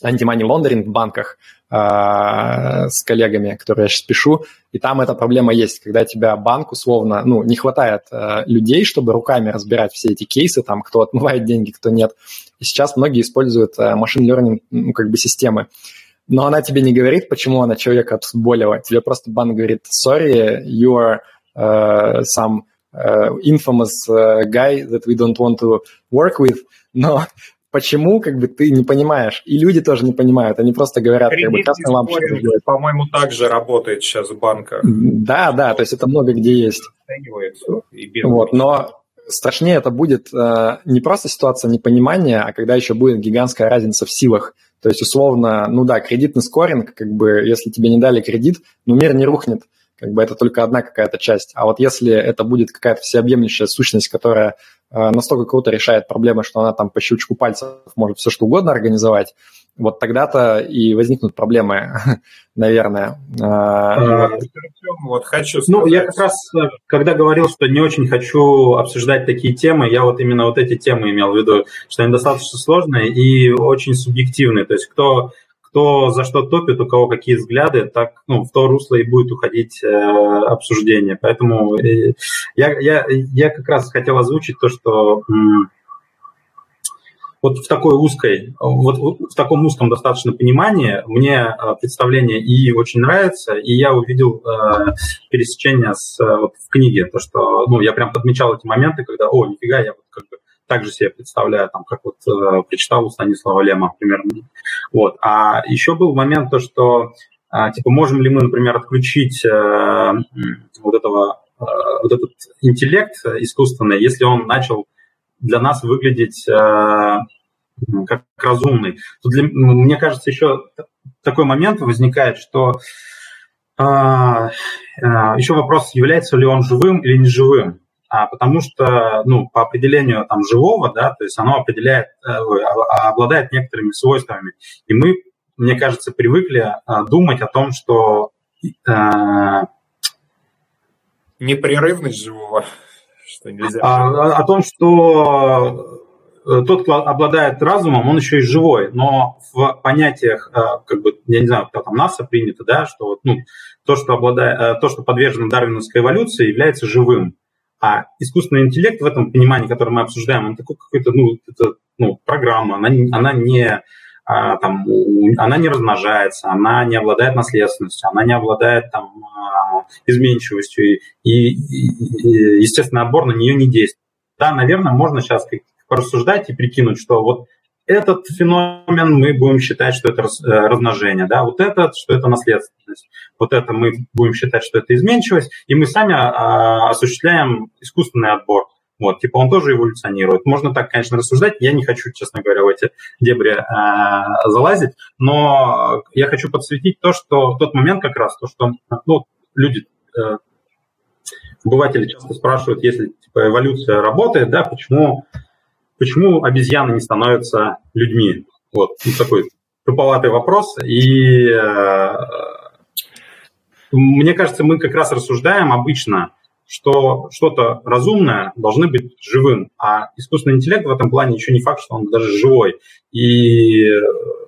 антимани лондеринг в банках с коллегами, которые я сейчас пишу, и там эта проблема есть, когда тебя банк условно, ну, не хватает э, людей, чтобы руками разбирать все эти кейсы, там, кто отмывает деньги, кто нет. И сейчас многие используют э, машин learning, ну, как бы системы. Но она тебе не говорит, почему она человека отфутболила. Тебе просто банк говорит, sorry, you are uh, some uh, infamous guy that we don't want to work with. Но почему, как бы ты не понимаешь. И люди тоже не понимают, они просто говорят, как бы красная лампочка. По-моему, так же работает сейчас в банках. Да, да, то есть это много где есть. Вот, но страшнее это будет э, не просто ситуация непонимания, а когда еще будет гигантская разница в силах. То есть, условно, ну да, кредитный скоринг, как бы, если тебе не дали кредит, ну, мир не рухнет как бы это только одна какая-то часть. А вот если это будет какая-то всеобъемлющая сущность, которая э, настолько круто решает проблемы, что она там по щелчку пальцев может все что угодно организовать, вот тогда-то и возникнут проблемы, наверное. А, вот. вот хочу сказать. Ну, я как раз, э, когда говорил, что не очень хочу обсуждать такие темы, я вот именно вот эти темы имел в виду, что они достаточно сложные и очень субъективные. То есть кто кто за что топит, у кого какие взгляды, так ну, в то русло и будет уходить э, обсуждение. Поэтому э, я, я, я как раз хотел озвучить то, что вот в такой узкой, вот в таком узком достаточно понимании мне э, представление и очень нравится, и я увидел э, пересечение с, э, вот, в книге, то, что ну, я прям подмечал эти моменты, когда, о, нифига, я вот как бы также себе представляю, там, как вот э, прочитал у Станислава Лема примерно. Вот. А еще был момент то, что э, типа можем ли мы, например, отключить э, вот этого э, вот этот интеллект искусственный, если он начал для нас выглядеть э, как разумный. Тут для, мне кажется, еще такой момент возникает, что э, э, еще вопрос, является ли он живым или неживым а, потому что, ну, по определению там живого, да, то есть оно определяет, э, а, обладает некоторыми свойствами. И мы, мне кажется, привыкли а, думать о том, что... А, Непрерывность живого, что нельзя... О, о том, что тот, кто обладает разумом, он еще и живой, но в понятиях, как бы, я не знаю, кто там НАСА принято, да, что вот, ну, то, что, обладает, то, что подвержено дарвиновской эволюции, является живым. А искусственный интеллект в этом понимании, которое мы обсуждаем, он такой какой-то, ну, это, ну, программа, она, она не а, там, она не размножается, она не обладает наследственностью, она не обладает там, а, изменчивостью, и, и, и естественно, отбор на нее не действует. Да, наверное, можно сейчас порассуждать и прикинуть, что вот этот феномен мы будем считать, что это э, размножение, да, вот этот, что это наследственность, вот это мы будем считать, что это изменчивость, и мы сами а, осуществляем искусственный отбор. Вот, типа он тоже эволюционирует. Можно так, конечно, рассуждать. Я не хочу, честно говоря, в эти дебри э, залазить, но я хочу подсветить то, что тот момент как раз, то, что ну, люди, э, обыватели часто спрашивают, если типа, эволюция работает, да, почему, почему обезьяны не становятся людьми? Вот, ну, такой туповатый вопрос. И э, мне кажется, мы как раз рассуждаем обычно – что что-то разумное должны быть живым, а искусственный интеллект в этом плане еще не факт, что он даже живой. И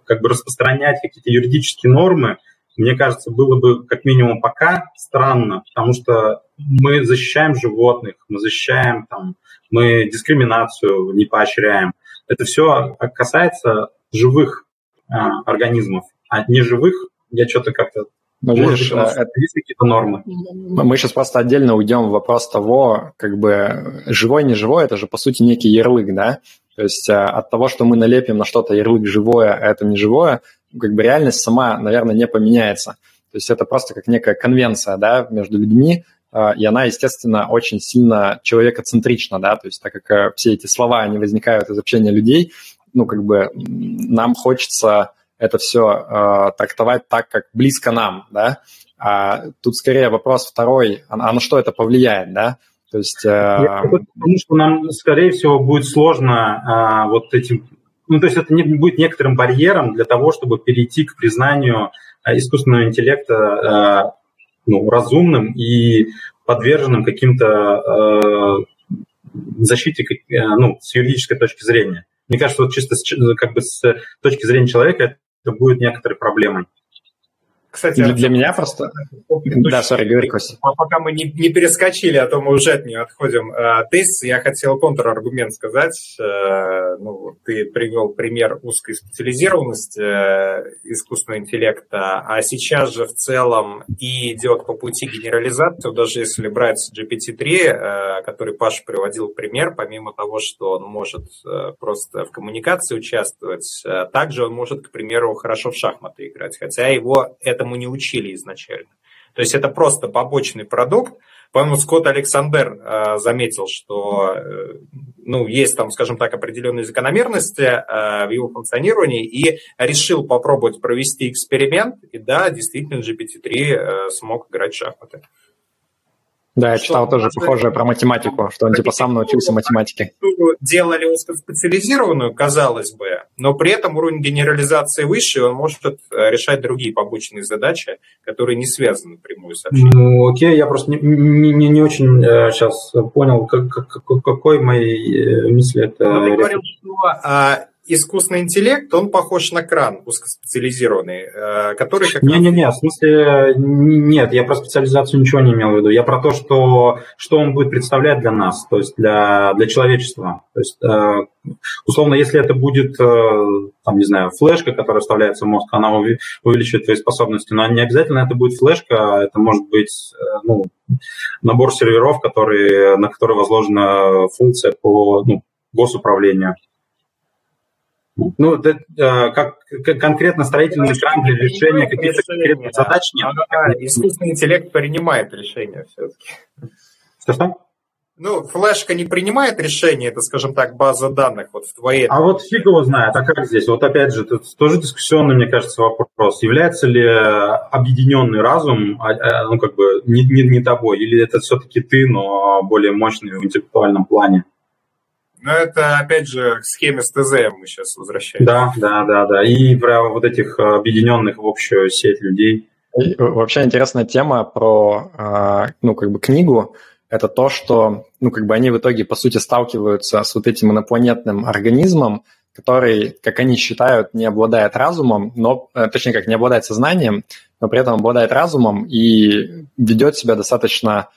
как бы распространять какие-то юридические нормы, мне кажется, было бы как минимум пока странно, потому что мы защищаем животных, мы защищаем, там, мы дискриминацию не поощряем. Это все касается живых э, организмов, а неживых я что-то как-то но видишь, быть, это... есть какие-то нормы. Мы сейчас просто отдельно уйдем в вопрос того, как бы живой, не живой, это же по сути некий ярлык, да? То есть э, от того, что мы налепим на что-то ярлык живое, а это не живое, как бы реальность сама, наверное, не поменяется. То есть это просто как некая конвенция, да, между людьми, э, и она, естественно, очень сильно человекоцентрична, да, то есть так как э, все эти слова, они возникают из общения людей, ну, как бы нам хочется это все э, трактовать так, как близко нам, да. А тут скорее вопрос второй, а, а на что это повлияет, да? То есть... Э... Потому что нам, скорее всего, будет сложно э, вот этим... Ну, то есть это не, будет некоторым барьером для того, чтобы перейти к признанию э, искусственного интеллекта э, ну, разумным и подверженным каким-то э, защите ну, с юридической точки зрения. Мне кажется, вот чисто с, как бы с точки зрения человека это будет некоторой проблемой. Кстати, для, для меня просто... Да, сори, говори, Костя. Пока мы не, не перескочили, а то мы уже от нее отходим. А, тезис, я хотел контраргумент сказать. Э, ну, ты привел пример узкой специализированности э, искусственного интеллекта, а сейчас же в целом и идет по пути генерализации, даже если брать GPT-3, э, который Паша приводил пример, помимо того, что он может просто в коммуникации участвовать, также он может, к примеру, хорошо в шахматы играть, хотя его это этому не учили изначально. То есть это просто побочный продукт. По-моему, Скотт Александр э, заметил, что э, ну, есть там, скажем так, определенные закономерности э, в его функционировании и решил попробовать провести эксперимент. И да, действительно, GPT-3 э, смог играть в шахматы. Да, я читал тоже похожее про математику, что он типа сам научился математике. Делали узкоспециализированную, казалось бы, но при этом уровень генерализации выше, он может э, решать другие побочные задачи, которые не связаны напрямую с общением. Ну, окей, я просто не, не, не очень э, сейчас понял, как, как, какой моей э, мысли это... Ну, ты говорил, что а, искусственный интеллект, он похож на кран узкоспециализированный, э, который как Не-не-не, в смысле, нет, я про специализацию ничего не имел в виду. Я про то, что, что он будет представлять для нас, то есть для, для человечества. То есть, э, условно, если это будет, э, там, не знаю, флешка, которая вставляется в мозг, она увеличивает твои способности, но не обязательно это будет флешка, это может быть, ну, набор серверов, который, на который возложена функция по ну, госуправлению. Ну, э, как, как конкретно строительный экран для решения каких-то конкретных задач нет. А, искусственный интеллект принимает решения все-таки. Что-что? Ну, флешка не принимает решение, это, скажем так, база данных вот в твоей... А вот фиг его знает, а как здесь? Вот опять же, это тоже дискуссионный, мне кажется, вопрос. Является ли объединенный разум, а, а, ну, как бы, не, не, не тобой, или это все-таки ты, но более мощный в интеллектуальном плане? Но это, опять же, к схеме с ТЗ мы сейчас возвращаемся. Да, да, да, да. И про вот этих объединенных в общую сеть людей. И вообще интересная тема про, а, ну, как бы книгу. это то, что, ну, как бы они в итоге, по сути, сталкиваются с вот этим инопланетным организмом, который, как они считают, не обладает разумом, но, э, точнее, как не обладает сознанием, но при этом обладает разумом и ведет себя достаточно,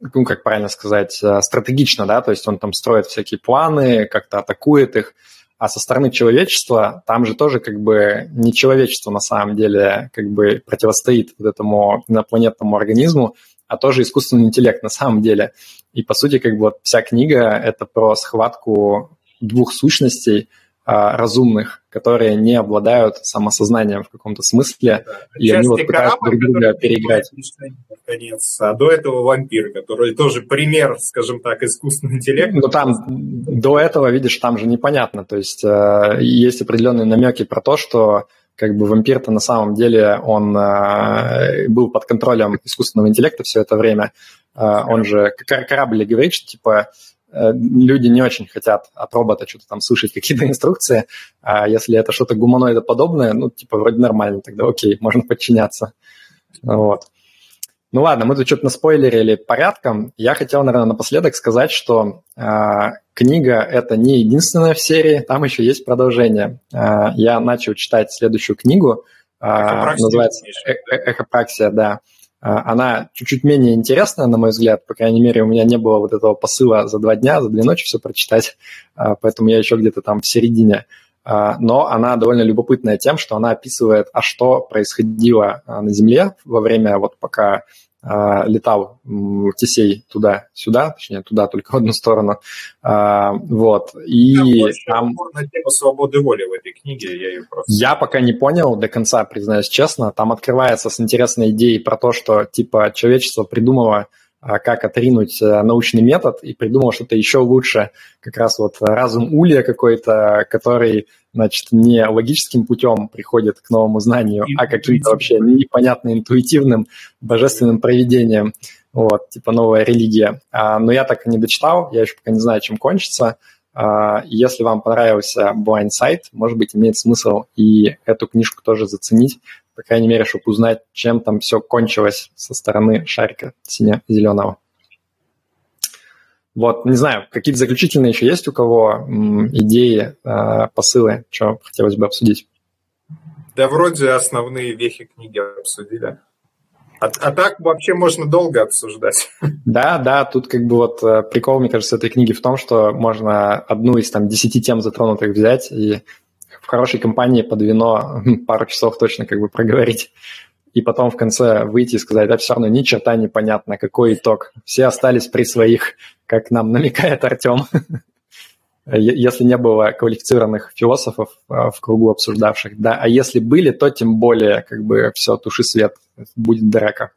ну, как правильно сказать, э, стратегично, да, то есть он там строит всякие планы, как-то атакует их, а со стороны человечества там же тоже как бы не человечество на самом деле как бы противостоит вот этому инопланетному организму, а тоже искусственный интеллект на самом деле. И, по сути, как бы вот вся книга — это про схватку двух сущностей разумных, которые не обладают самосознанием в каком-то смысле, да. и они вот пытаются друг друга переиграть. Наконец, а до этого вампир, который тоже пример, скажем так, искусственного интеллекта. Ну там до этого, видишь, там же непонятно, то есть э, есть определенные намеки про то, что как бы вампир-то на самом деле он э, был под контролем искусственного интеллекта все это время. Э, он же корабль говорит, что типа люди не очень хотят от робота что-то там слушать, какие-то инструкции. А если это что-то гуманоидоподобное, ну, типа, вроде нормально, тогда окей, можно подчиняться. Вот. Ну ладно, мы тут что-то наспойлерили порядком. Я хотел, наверное, напоследок сказать, что э, книга – это не единственная в серии, там еще есть продолжение. Э, я начал читать следующую книгу, э, называется э «Эхопраксия», да. Э, она чуть-чуть менее интересная, на мой взгляд, по крайней мере, у меня не было вот этого посыла за два дня, за две ночи все прочитать, э, поэтому я еще где-то там в середине. Но она довольно любопытная тем, что она описывает, а что происходило на Земле во время, вот пока а, летал Тесей туда-сюда, точнее, туда только в одну сторону. А, вот. И там... На тему свободы воли в этой книге, я ее просто... Я пока не понял до конца, признаюсь честно. Там открывается с интересной идеей про то, что, типа, человечество придумало а, как отринуть э, научный метод и придумал что-то еще лучше, как раз вот разум Улья какой-то, который, значит, не логическим путем приходит к новому знанию, а каким-то вообще непонятно интуитивным божественным проведением, вот, типа новая религия. А, но я так и не дочитал, я еще пока не знаю, чем кончится. А, если вам понравился Blind Sight, может быть, имеет смысл и эту книжку тоже заценить, по крайней мере, чтобы узнать, чем там все кончилось со стороны шарика сине-зеленого. Вот, не знаю, какие-то заключительные еще есть у кого идеи, а, посылы, что хотелось бы обсудить? Да вроде основные вехи книги обсудили. А, а так вообще можно долго обсуждать. Да, да, тут как бы вот э, прикол, мне кажется, этой книги в том, что можно одну из там десяти тем затронутых взять и хорошей компании под вино пару часов точно как бы проговорить. И потом в конце выйти и сказать, да, все равно ни черта не понятно, какой итог. Все остались при своих, как нам намекает Артем. Если не было квалифицированных философов а, в кругу обсуждавших, да, а если были, то тем более, как бы, все, туши свет, будет драка.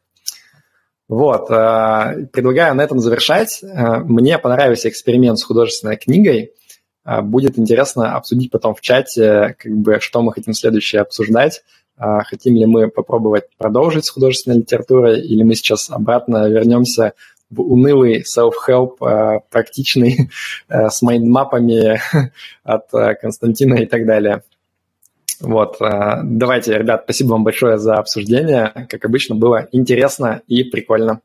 Вот, а, предлагаю на этом завершать. А, мне понравился эксперимент с художественной книгой – будет интересно обсудить потом в чате, как бы, что мы хотим следующее обсуждать. А, хотим ли мы попробовать продолжить с художественной литературой, или мы сейчас обратно вернемся в унылый self-help, а, практичный, с майндмапами от Константина и так далее. Вот, давайте, ребят, спасибо вам большое за обсуждение. Как обычно, было интересно и прикольно.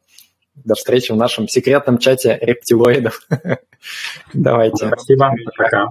До встречи в нашем секретном чате рептилоидов. Давайте. Спасибо. Пока.